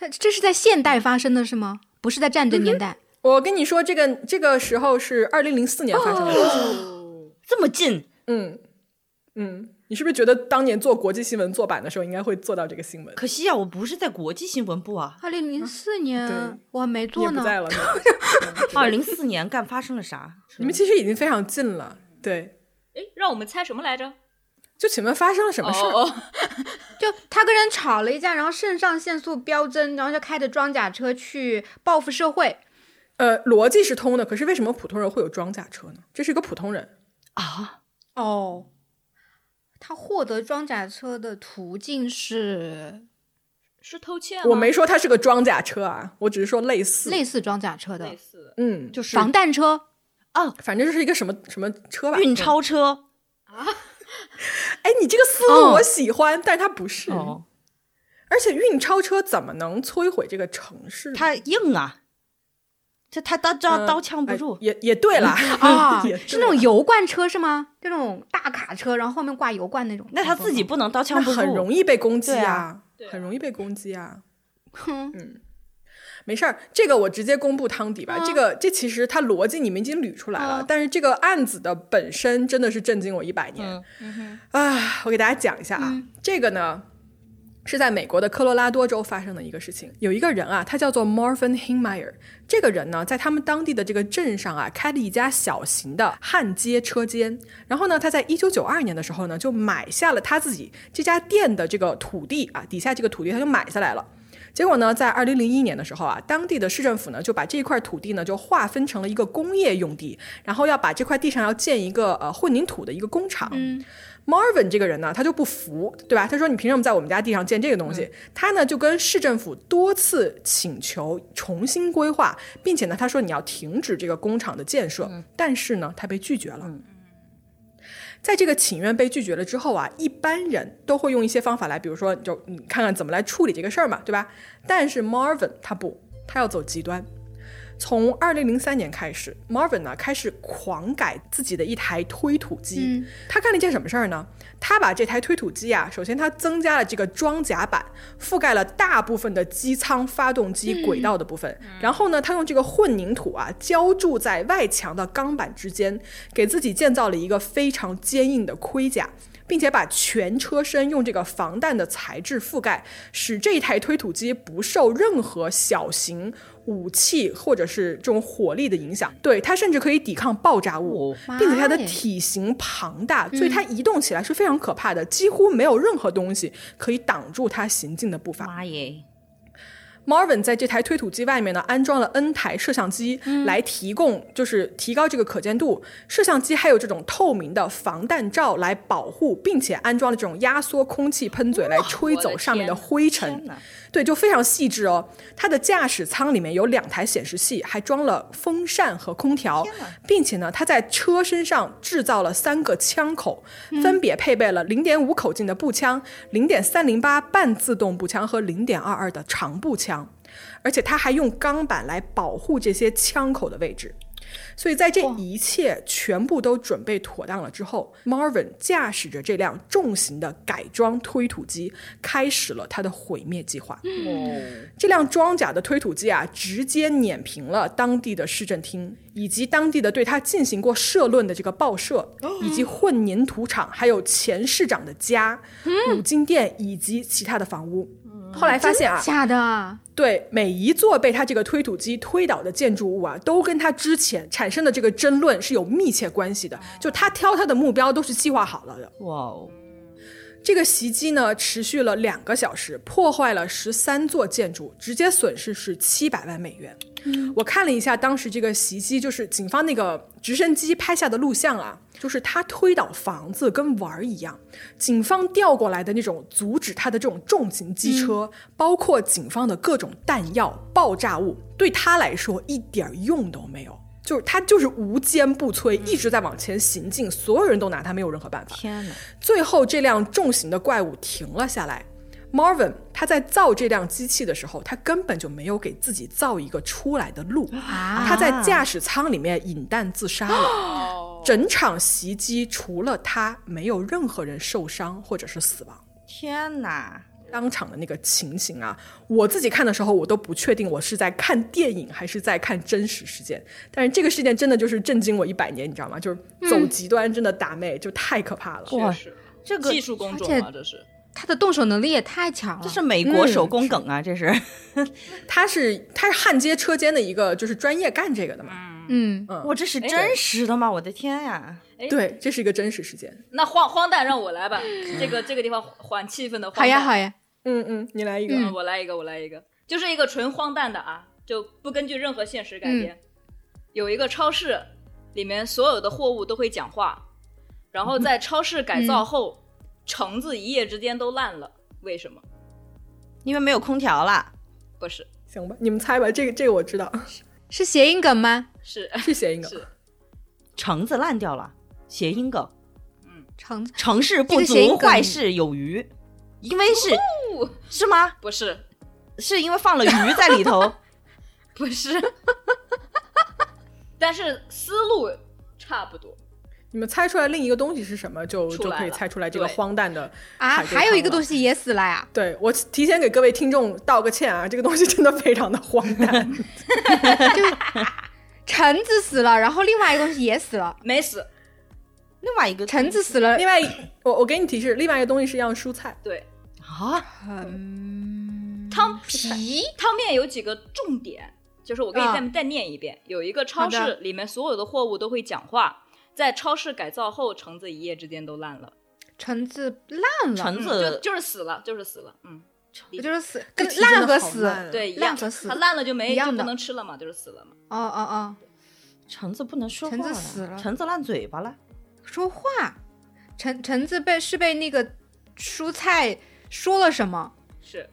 这这是在现代发生的是吗？不是在战争年代。我跟你说，这个这个时候是二零零四年发生的这么近，嗯嗯，你是不是觉得当年做国际新闻做版的时候，应该会做到这个新闻？可惜啊，我不是在国际新闻部啊。二零零四年对我还没做呢。不在了，二零四年干发生了啥？你们其实已经非常近了。对，哎，让我们猜什么来着？就请问发生了什么事 就他跟人吵了一架，然后肾上腺素飙增，然后就开着装甲车去报复社会。呃，逻辑是通的，可是为什么普通人会有装甲车呢？这是一个普通人，啊，哦，他获得装甲车的途径是是偷窃吗？我没说他是个装甲车啊，我只是说类似。类似装甲车的类，似嗯，就是防弹车。反正就是一个什么什么车吧。运钞车 哎，你这个思路哦我喜欢，但是它不是。哦，而且运钞车怎么能摧毁这个城市？它硬啊，这它刀刀刀枪不入哎。也也对了，啊是那种油罐车是吗？这种大卡车，然后后面挂油罐那种。那他自己不能刀枪不入，很容易被攻击啊啊，啊很容易被攻击啊。哼，没事儿，这个我直接公布汤底吧。啊这个这其实它逻辑你们已经捋出来了，啊但是这个案子的本身真的是震惊我一百年。嗯啊，我给大家讲一下啊，这个呢是在美国的科罗拉多州发生的一个事情。有一个人啊，他叫做 Marvin Hinmeyer。这个人呢，在他们当地的这个镇上啊，开了一家小型的焊接车间。然后呢，他在一九九二年的时候呢，就买下了他自己这家店的这个土地啊，底下这个土地他就买下来了。结果呢，在二零零一年的时候啊，当地的市政府呢就把这块土地呢就划分成了一个工业用地，然后要把这块地上要建一个呃混凝土的一个工厂。Marvin 这个人呢，他就不服，对吧？他说：“你凭什么在我们家地上建这个东西？”他呢就跟市政府多次请求重新规划，并且呢，他说你要停止这个工厂的建设，但是呢，他被拒绝了。在这个请愿被拒绝了之后啊，一般人都会用一些方法来，比如说，就你看看怎么来处理这个事儿嘛，对吧？但是 Marvin 他不，他要走极端。从二零零三年开始，Marvin 呢开始狂改自己的一台推土机。他干了一件什么事儿呢？他把这台推土机啊，首先他增加了这个装甲板，覆盖了大部分的机舱、发动机轨道的部分。然后呢，他用这个混凝土啊浇筑在外墙的钢板之间，给自己建造了一个非常坚硬的盔甲。并且把全车身用这个防弹的材质覆盖，使这台推土机不受任何小型武器或者是这种火力的影响。对，它甚至可以抵抗爆炸物，哦并且它的体型庞大，所以它移动起来是非常可怕的，几乎没有任何东西可以挡住它行进的步伐。妈耶！Marvin 在这台推土机外面呢，安装了 N 台摄像机，来提供就是提高这个可见度。摄像机还有这种透明的防弹罩来保护，并且安装了这种压缩空气喷嘴来吹走上面的灰尘！对，就非常细致哦。它的驾驶舱里面有两台显示器，还装了风扇和空调，并且呢，它在车身上制造了三个枪口，分别配备了零点五口径的步枪、零点三零八半自动步枪和零点二二的长步枪，而且它还用钢板来保护这些枪口的位置。所以在这一切全部都准备妥当了之后，Marvin 驾驶着这辆重型的改装推土机，开始了他的毁灭计划。哦，这辆装甲的推土机啊，直接碾平了当地的市政厅，以及当地的对他进行过社论的这个报社，以及混凝土厂，还有前市长的家、五金店以及其他的房屋。后来发现啊，假的，对每一座被他这个推土机推倒的建筑物啊，都跟他之前产生的这个争论是有密切关系的。就他挑他的目标都是计划好了的。哇哦！这个袭击呢，持续了两个小时，破坏了十三座建筑，直接损失是七百万美元。我看了一下当时这个袭击，就是警方那个直升机拍下的录像啊，就是他推倒房子跟玩儿一样。警方调过来的那种阻止他的这种重型机车，包括警方的各种弹药、爆炸物，对他来说一点儿用都没有。就是他就是无坚不摧，一直在往前行进，所有人都拿他没有任何办法。天哪！最后，这辆重型的怪物停了下来。Marvin 他在造这辆机器的时候，他根本就没有给自己造一个出来的路，啊他在驾驶舱里面引弹自杀了。整场袭击除了他，没有任何人受伤或者是死亡。天哪！当场的那个情形啊，我自己看的时候，我都不确定我是在看电影还是在看真实事件。但是这个事件真的就是震惊我一百年，你知道吗？就是走极端，真的打妹就太可怕了。哇确实，这个技术工种而啊，这是他的动手能力也太强了。这是美国手工梗啊！这是他是他是焊接车间的一个就是专业干这个的嘛。嗯，我，这是真实的吗？我的天呀！对，这是一个真实事件。那荒荒诞让我来吧，这个这个地方缓气氛的荒诞。好呀好呀，嗯嗯，你来一个。嗯，我来一个，我来一个，就是一个纯荒诞的啊，就不根据任何现实改编。有一个超市，里面所有的货物都会讲话，然后在超市改造后，橙子一夜之间都烂了，为什么？因为没有空调了。不是，行吧，你们猜吧，这个这个我知道，是谐音梗吗？是 是谐音梗。是橙子烂掉了，谐音梗。橙子成事不足，坏事有余。因为是哦是吗？不是？是因为放了鱼在里头。不是，但是思路差不多。你们猜出来另一个东西是什么，就就可以猜出来这个荒诞的啊，还有一个东西也死了呀，对我提前给各位听众道个歉啊，这个东西真的非常的荒诞。橙子死了，然后另外一个东西也死了，没死，另外一个橙子死了，另外一，我我给你提示，另外一个东西是一样蔬菜，对，啊，嗯，汤？皮？汤面有几个重点，就是我给你再、啊。再念一遍。有一个超市里面所有的货物都会讲话，在超市改造后，橙子一夜之间都烂了，橙子烂了，嗯橙子就就是死了，就是死了，嗯，我就是死，这跟烂和死，对，一样，烂和死它烂了就没就不一样的能吃了嘛，就是死了嘛。哦哦哦，橙子不能说话橙子死了橙子烂嘴巴了。说话，橙橙子被是被那个蔬菜说了什么？是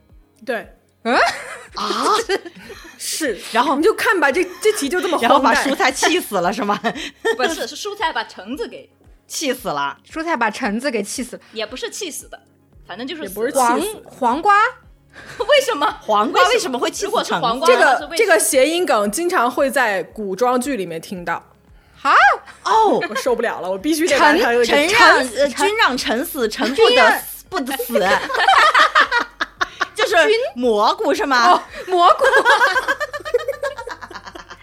对，嗯 啊，是，然后我们就看吧，这这题就这么然后。把蔬菜气死了是吗？不是是蔬菜把橙子给，气死了。蔬菜把橙子给气死了，也不是气死的，反正就是黄黄瓜 为什么？黄瓜为什么会气如果死橙黄瓜这个这个谐音梗经常会在古装剧里面听到，啊，哦，我受不了了，我必须得臣让呃君让臣死，臣不得不得死，就是蘑菇是吗？哦，蘑菇，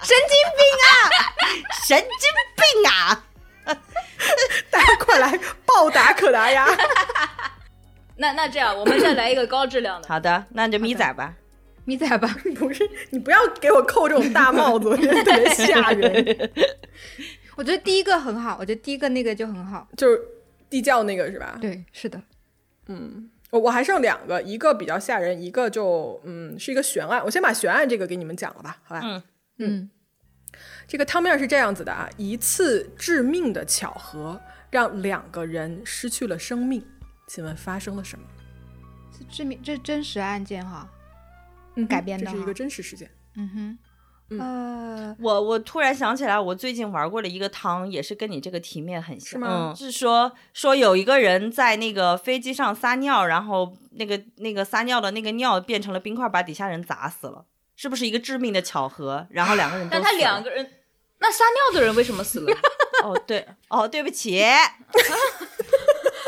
神经病啊神经病啊！大家快来暴打可达鸭。那那这样，我们再来一个高质量的。好的，那就咪仔吧。咪仔吧，不是，你不要给我扣这种大帽子，我觉得特别吓人。我觉得第一个很好，我觉得第一个那个就很好，就是地窖那个是吧？对，是的，嗯我我还剩两个，一个比较吓人，一个就嗯是一个悬案。我先把悬案这个给你们讲了吧，好吧？嗯嗯，这个汤面是这样子的啊，一次致命的巧合让两个人失去了生命，请问发生了什么？是致命，这真实案件哈，嗯改编的这是一个真实事件。嗯哼，呃，我我突然想起来，我最近玩过的一个汤，也是跟你这个题面很像。是吗嗯，是说说有一个人在那个飞机上撒尿，然后那个那个撒尿的那个尿变成了冰块，把底下人砸死了，是不是一个致命的巧合？然后两个人都但他两个人，那撒尿的人为什么死了？哦对哦对不起，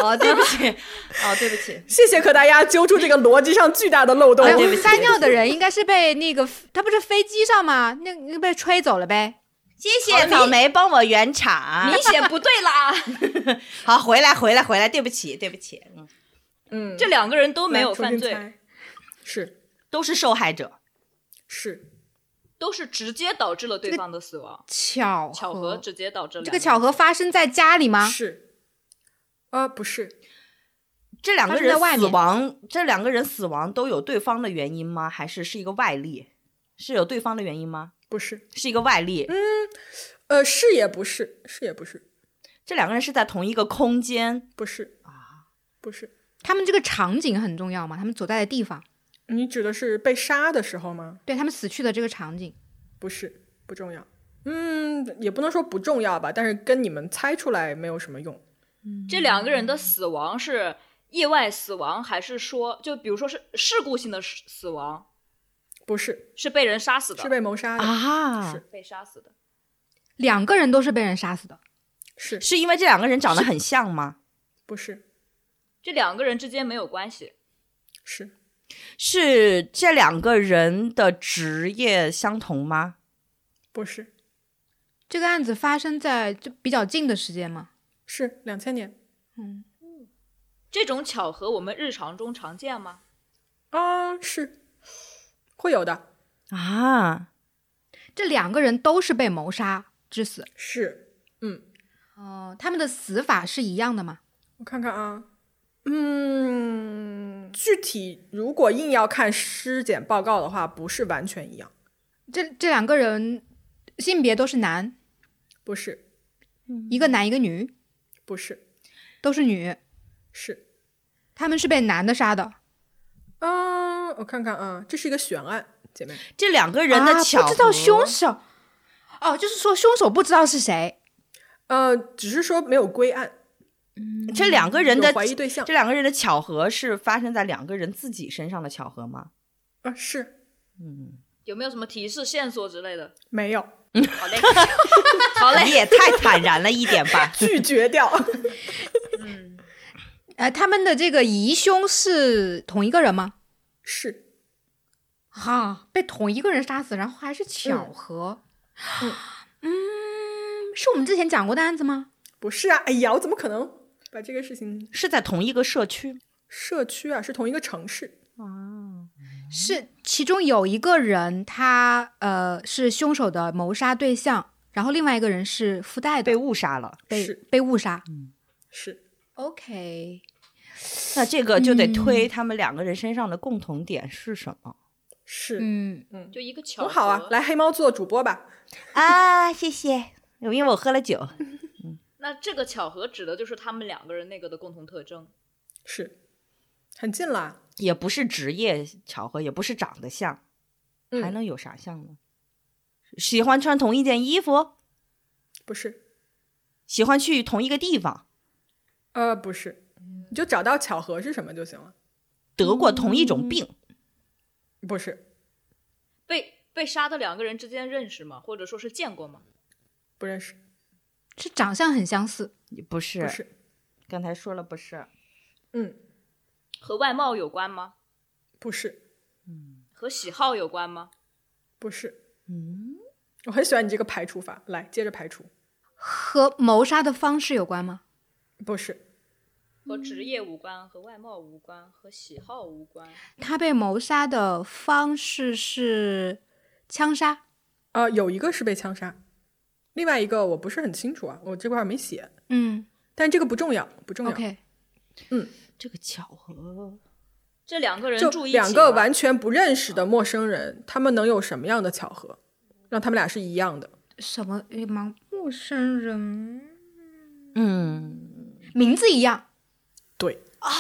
哦对不起，哦对不起，谢谢柯达鸭揪出这个逻辑上巨大的漏洞。没有对不起撒尿的人应该是被那个，他不是飞机上吗？那那被吹走了呗。谢谢草莓帮我圆场明。显不对啦！好，回来回来回来，对不起对不起，嗯，嗯，这两个人都没有犯罪，是都是受害者。是都是直接导致了对方的死亡，巧巧合直接导致了这个巧合发生在家里吗？是，呃，不是，这两个人死外面亡，这两个人死亡都有对方的原因吗？还是是一个外力？是有对方的原因吗？不是，是一个外力。嗯呃，是也不是，是也不是，这两个人是在同一个空间，不是啊，不是。他们这个场景很重要吗？他们所在的地方，你指的是被杀的时候吗？对他们死去的这个场景，不是，不重要。嗯，也不能说不重要吧，但是跟你们猜出来没有什么用。这两个人的死亡是意外死亡，还是说就比如说是事故性的死死亡，不是，是被人杀死的？是被谋杀的，啊是被杀死的。两个人都是被人杀死的。是是因为这两个人长得很像吗？不是？这两个人之间没有关系，是是这两个人的职业相同吗？不是？这个案子发生在就比较近的时间吗？是两千年嗯这种巧合我们日常中常见吗？啊，是会有的，啊，这两个人都是被谋杀致死。是。嗯，哦、他们的死法是一样的吗？我看看啊，嗯，具体如果硬要看尸检报告的话，不是完全一样，这这两个人性别都是男，不是，一个男一个女，不是，都是女。是他们是被男的杀的，嗯，我看看啊，这是一个悬案，姐妹。这两个人的啊巧合、不知道凶手。哦，就是说凶手不知道是谁。呃，只是说没有归案，嗯这两个人的怀疑对象这两个人的巧合是发生在两个人自己身上的巧合吗？啊，是嗯有没有什么提示线索之类的？没有好嘞，好嘞，你也太坦然了一点吧。拒绝掉。嗯呃，他们的这个疑凶是同一个人吗？是哈，被同一个人杀死，然后还是巧合。嗯是我们之前讲过的案子吗？不是啊？哎呀，我怎么可能把这个事情是在同一个社区社区啊？是同一个城市，是其中有一个人他呃是凶手的谋杀对象，然后另外一个人是附带的被误杀了，被是被误杀。是 OK，那这个就得推他们两个人身上的共同点是什么？是，嗯嗯，就一个巧合。很好啊。来，黑猫做主播吧。啊，谢谢，因为我喝了酒。那这个巧合指的就是他们两个人那个的共同特征。是，很近啦。也不是职业巧合，也不是长得像，嗯还能有啥像呢？喜欢穿同一件衣服，不是，喜欢去同一个地方，呃，不是，你就找到巧合是什么就行了。得过同一种病，不是，被被杀的两个人之间认识吗？或者说是见过吗？不认识，是长相很相似。不是？不是，刚才说了不是，嗯，和外貌有关吗？不是，嗯和喜好有关吗？不是。嗯，我很喜欢你这个排除法，来接着排除。和谋杀的方式有关吗？不是，和职业无关，和外貌无关，和喜好无关。他被谋杀的方式是枪杀。呃，有一个是被枪杀，另外一个我不是很清楚啊，我这块没写，嗯但这个不重要，不重要。，OK，这个巧合，这两个人就住一起两个完全不认识的陌生人，他们能有什么样的巧合，让他们俩是一样的？什么？诶盲陌生人嗯，名字一样。对啊，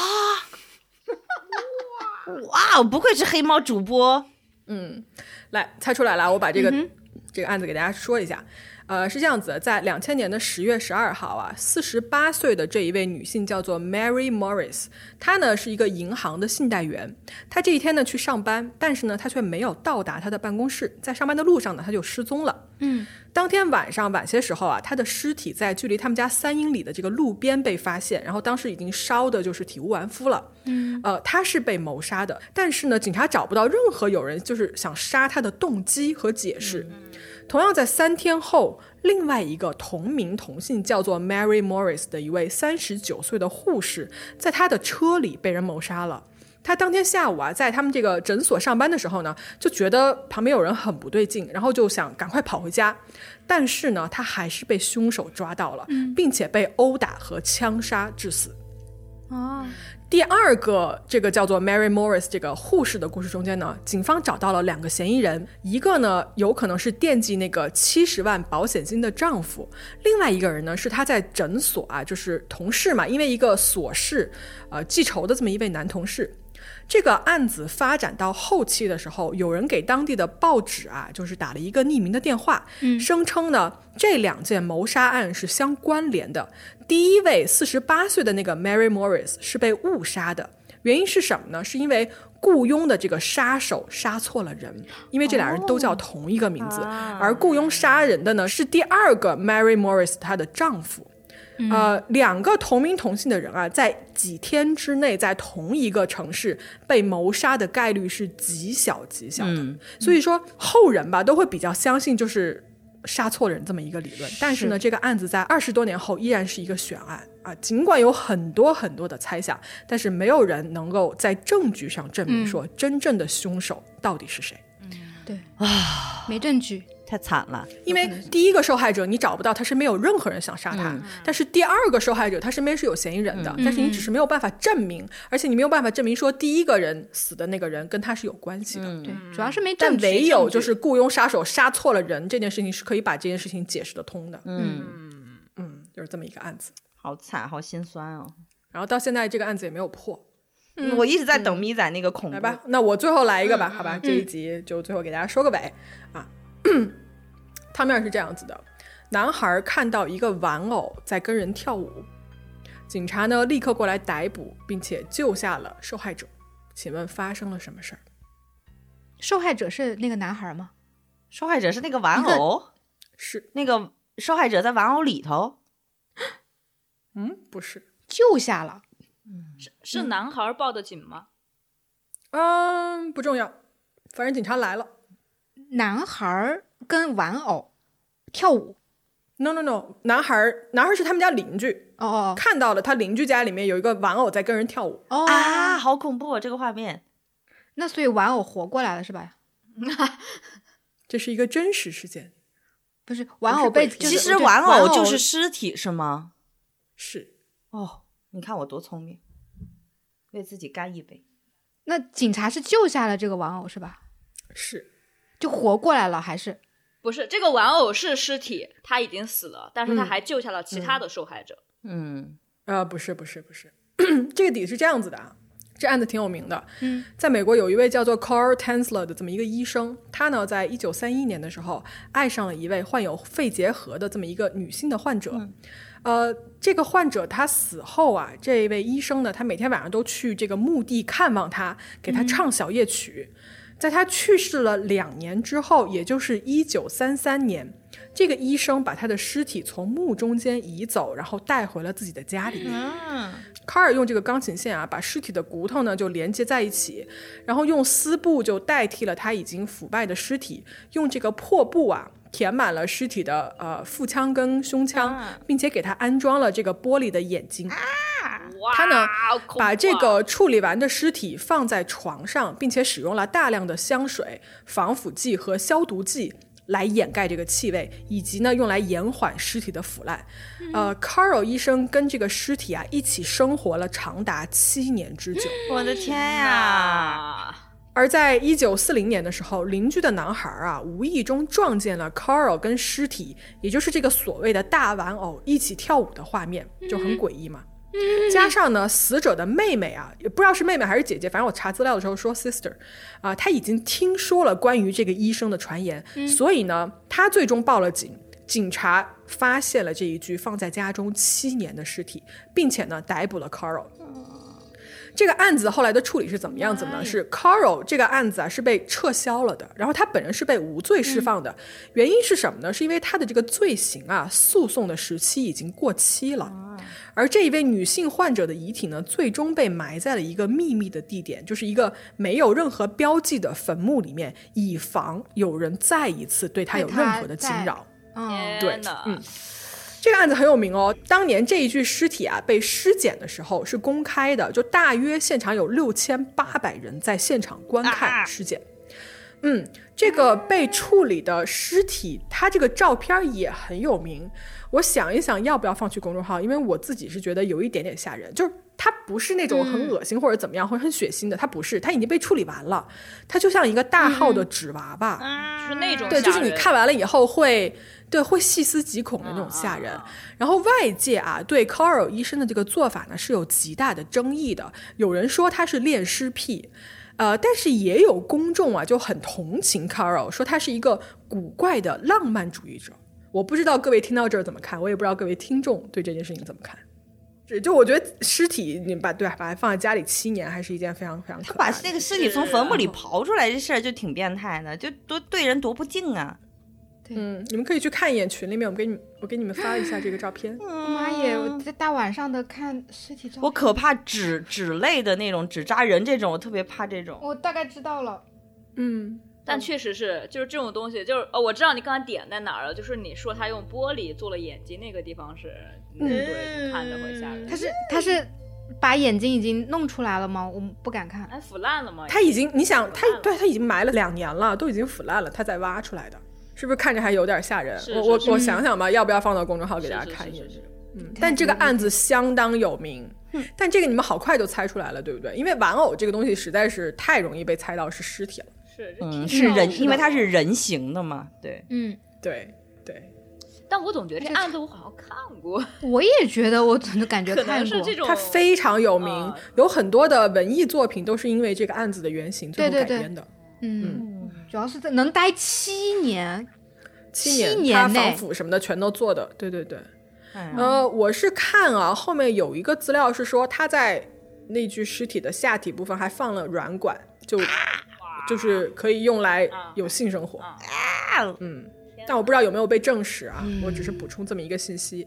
哇，不愧是黑猫主播，嗯来猜出来了，我把这个、嗯这个案子给大家说一下。呃，是这样子，在两千年的十月十二号啊，四十八岁的这一位女性叫做 Mary Morris，她呢是一个银行的信贷员。她这一天呢去上班，但是呢她却没有到达她的办公室，在上班的路上呢她就失踪了。嗯，当天晚上晚些时候啊，她的尸体在距离他们家三英里的这个路边被发现，然后当时已经烧的就是体无完肤了。嗯，呃，她是被谋杀的，但是呢，警察找不到任何有人就是想杀她的动机和解释。同样在三天后，另外一个同名同姓叫做 Mary Morris 的一位三十九岁的护士，在她的车里被人谋杀了。她当天下午啊，在他们这个诊所上班的时候呢，就觉得旁边有人很不对劲，然后就想赶快跑回家。但是呢，她还是被凶手抓到了，并且被殴打和枪杀致死。哦，第二个这个叫做 Mary Morris 这个护士的故事中间呢，警方找到了两个嫌疑人，一个呢有可能是惦记那个七十万保险金的丈夫，另外一个人呢是他在诊所啊，就是同事嘛，因为一个琐事呃记仇的这么一位男同事。这个案子发展到后期的时候，有人给当地的报纸啊，就是打了一个匿名的电话，声称呢这两件谋杀案是相关联的。第一位四十八岁的那个 Mary Morris 是被误杀的，原因是什么呢？是因为雇佣的这个杀手杀错了人，因为这俩人都叫同一个名字，而雇佣杀人的呢是第二个 Mary Morris 她的丈夫。呃，两个同名同姓的人啊，在几天之内在同一个城市被谋杀的概率是极小极小的，所以说后人吧都会比较相信就是杀错人这么一个理论。但是呢，这个案子在二十多年后依然是一个悬案啊，尽管有很多很多的猜想，但是没有人能够在证据上证明说真正的凶手到底是谁。对。啊，没证据。太惨了。因为第一个受害者你找不到，他身边有任何人想杀他；但是第二个受害者他身边是有嫌疑人的，但是你只是没有办法证明，而且你没有办法证明说第一个人死的那个人跟他是有关系的。对，主要是没但证据。唯有就是雇佣杀手杀错了人这件事情是可以把这件事情解释得通的。嗯，嗯，就是这么一个案子。好惨，好心酸哦。然后到现在这个案子也没有破。嗯我一直在等咪仔那个恐怖。来吧，那我最后来一个吧，好吧，这一集就最后给大家收个尾啊。汤面是这样子的：男孩看到一个玩偶在跟人跳舞，警察呢立刻过来逮捕，并且救下了受害者。请问发生了什么事儿？受害者是那个男孩吗？受害者是那个玩偶，是，那个受害者在玩偶里头。嗯，不是，救下了，是是男孩报的警吗？嗯，不重要，反正警察来了。男孩跟玩偶跳舞。No no no，男孩儿男孩儿是他们家邻居，哦哦看到了他邻居家里面有一个玩偶在跟人跳舞。哦啊，好恐怖、哦！这个画面。那所以玩偶活过来了是吧？这是一个真实事件，不是玩偶被，就是其实玩偶偶就是尸体是吗？是哦，你看我多聪明，为自己干一杯。那警察是救下了这个玩偶是吧？是，就活过来了还是？不是，这个玩偶是尸体，他已经死了，但是他嗯还救下了其他的受害者。嗯，呃，不是不是不是，这个底是这样子的啊。这案子挺有名的，嗯，在美国有一位叫做 Carl Tensler 的这么一个医生，他呢在一九三一年的时候爱上了一位患有肺结核的这么一个女性的患者。呃，这个患者他死后啊，这位医生呢，他每天晚上都去这个墓地看望他，给他唱小夜曲。在他去世了两年之后，也就是一九三三年，这个医生把他的尸体从墓中间移走，然后带回了自己的家里面。卡尔用这个钢琴线啊，把尸体的骨头呢就连接在一起，然后用丝布就代替了他已经腐败的尸体，用这个破布啊填满了尸体的呃腹腔跟胸腔，并且给他安装了这个玻璃的眼睛。哇，他呢把这个处理完的尸体放在床上，并且使用了大量的香水、防腐剂和消毒剂来掩盖这个气味，以及呢用来延缓尸体的腐烂。呃，Carl 医生跟这个尸体啊一起生活了长达七年之久。我的天呀！啊，而在一九四零年的时候，邻居的男孩啊，无意中撞见了 Carl 跟尸体，也就是这个所谓的大玩偶一起跳舞的画面，就很诡异嘛。加上呢，死者的妹妹啊，也不知道是妹妹还是姐姐，反正我查资料的时候说 sister，啊、她已经听说了关于这个医生的传言，所以呢，她最终报了警。警察发现了这一具放在家中七年的尸体，并且呢，逮捕了 Carl。这个案子后来的处理是怎么样子呢？是 Carl 这个案子啊是被撤销了的，然后他本人是被无罪释放的。原因是什么呢？是因为他的这个罪行啊，诉讼的时期已经过期了。而这一位女性患者的遗体呢，最终被埋在了一个秘密的地点，就是一个没有任何标记的坟墓里面，以防有人再一次对她有任何的惊扰。嗯，对嗯这个案子很有名哦。当年这一具尸体啊被尸检的时候是公开的，就大约现场有六千八百人在现场观看啊尸检。嗯，这个被处理的尸体，它这个照片也很有名。我想一想，要不要放去公众号？因为我自己是觉得有一点点吓人，就是它不是那种很恶心或者怎么样，或者很血腥的，它不是，它已经被处理完了，它就像一个大号的纸娃娃。就是那种对，就是你看完了以后会对会细思极恐的那种吓人。然后外界啊对 Carl 医生的这个做法呢是有极大的争议的，有人说他是恋尸癖。呃，但是也有公众啊就很同情 Carl，说他是一个古怪的浪漫主义者。我不知道各位听到这儿怎么看，我也不知道各位听众对这件事情怎么看。这就我觉得尸体你把对把它放在家里七年，还是一件非常非常他把那个尸体从坟墓里刨出来，这事儿就挺变态的，就多对人多不敬啊！嗯，你们可以去看一眼群里面，我给你们我给你们发一下这个照片。妈耶！我在大晚上的看尸体照片，我可怕纸纸类的那种纸扎人这种，我特别怕这种。我大概知道了。嗯，但确实是，就是这种东西，就是哦，我知道你刚才点在哪儿了，就是你说他用玻璃做了眼睛那个地方是，嗯，对，看着会吓人。他是他是把眼睛已经弄出来了吗？我不敢看。哎，腐烂了吗？他已经，你想，他对他已经埋了两年了，都已经腐烂了，他再挖出来的，是不是看着还有点吓人？我我我想想吧，要不要放到公众号给大家看一眼？嗯，但这个案子相当有名，嗯但这个你们好快就猜出来了，对不对？因为玩偶这个东西实在是太容易被猜到是尸体了。是，嗯，是人，因为它是人形的嘛，对。嗯，对对，但我总觉得这案子我好像看过，我也觉得，我怎么感觉可看过。能是这种它非常有名，啊有很多的文艺作品都是因为这个案子的原型最后对对对改编的。嗯，主要是在能待七年，七七年，它年内防腐什么的全都做的，对对对。嗯呃，我是看啊，后面有一个资料是说他在那具尸体的下体部分还放了软管，就就是可以用来有性生活。啊嗯，但我不知道有没有被证实啊，我只是补充这么一个信息。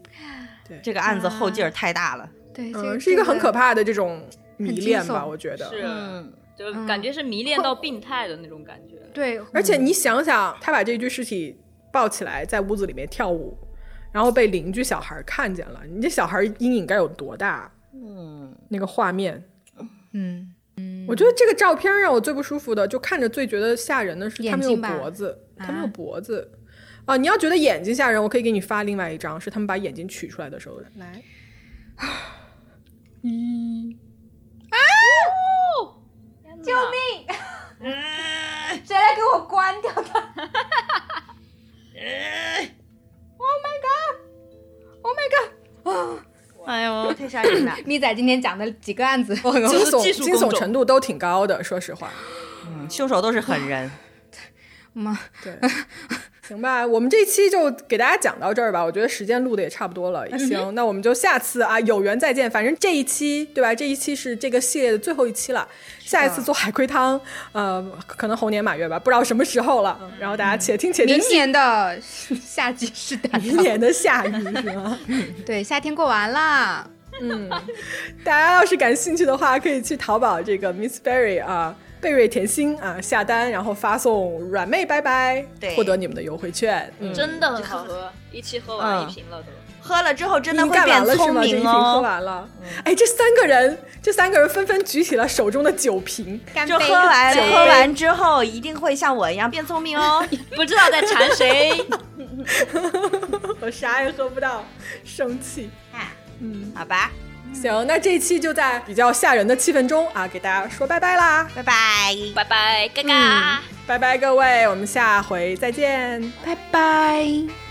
对这个案子后劲儿太大了。对，这嗯，是一个很可怕。的这种迷恋吧，我觉得。是，嗯，就感觉是迷恋到病态的那种感觉。对，而且你想想，他把这具尸体抱起来，在屋子里面跳舞，然后被邻居小孩看见了，你这小孩阴影该有多大？嗯，那个画面，嗯嗯，我觉得这个照片让我最不舒服的，就看着最觉得吓人的是他们有脖子，他们有啊脖子。啊，你要觉得眼睛吓人，我可以给你发另外一张，是他们把眼睛取出来的时候。来，一啊救命！谁来给我关掉它？Oh my god！哎呦，太吓人了。咪仔今天讲的几个案子，惊悚惊悚程度都挺高的，说实话。嗯，凶手都是狠人。妈，对，行吧，我们这期就给大家讲到这儿吧。我觉得时间录的也差不多了。行，那我们就下次啊有缘再见。反正这一期对吧？这一期是这个系列的最后一期了。下一次做海龟汤，呃，可能猴年马月吧，不知道什么时候了。然后大家且听且珍惜。明年的夏季是的，明年的夏日是吗？对，夏天过完了。嗯，大家要是感兴趣的话，可以去淘宝这个 Miss Berry 啊，贝瑞甜心啊下单，然后发送软妹拜拜，对获得你们的优惠券。嗯，真的很好喝，一期喝完嗯一瓶了都。喝了之后真的会变聪明哦。完了，哎，这三个人，这三个人纷纷举起了手中的酒瓶。就喝完酒喝完之后，一定会像我一样变聪明哦。不知道在馋谁。我啥也喝不到，生气。嗯，好吧，行，那这一期就在比较吓人的气氛中啊，给大家说拜拜啦，拜拜。拜拜，嘎嘎。拜拜各位，我们下回再见。拜拜。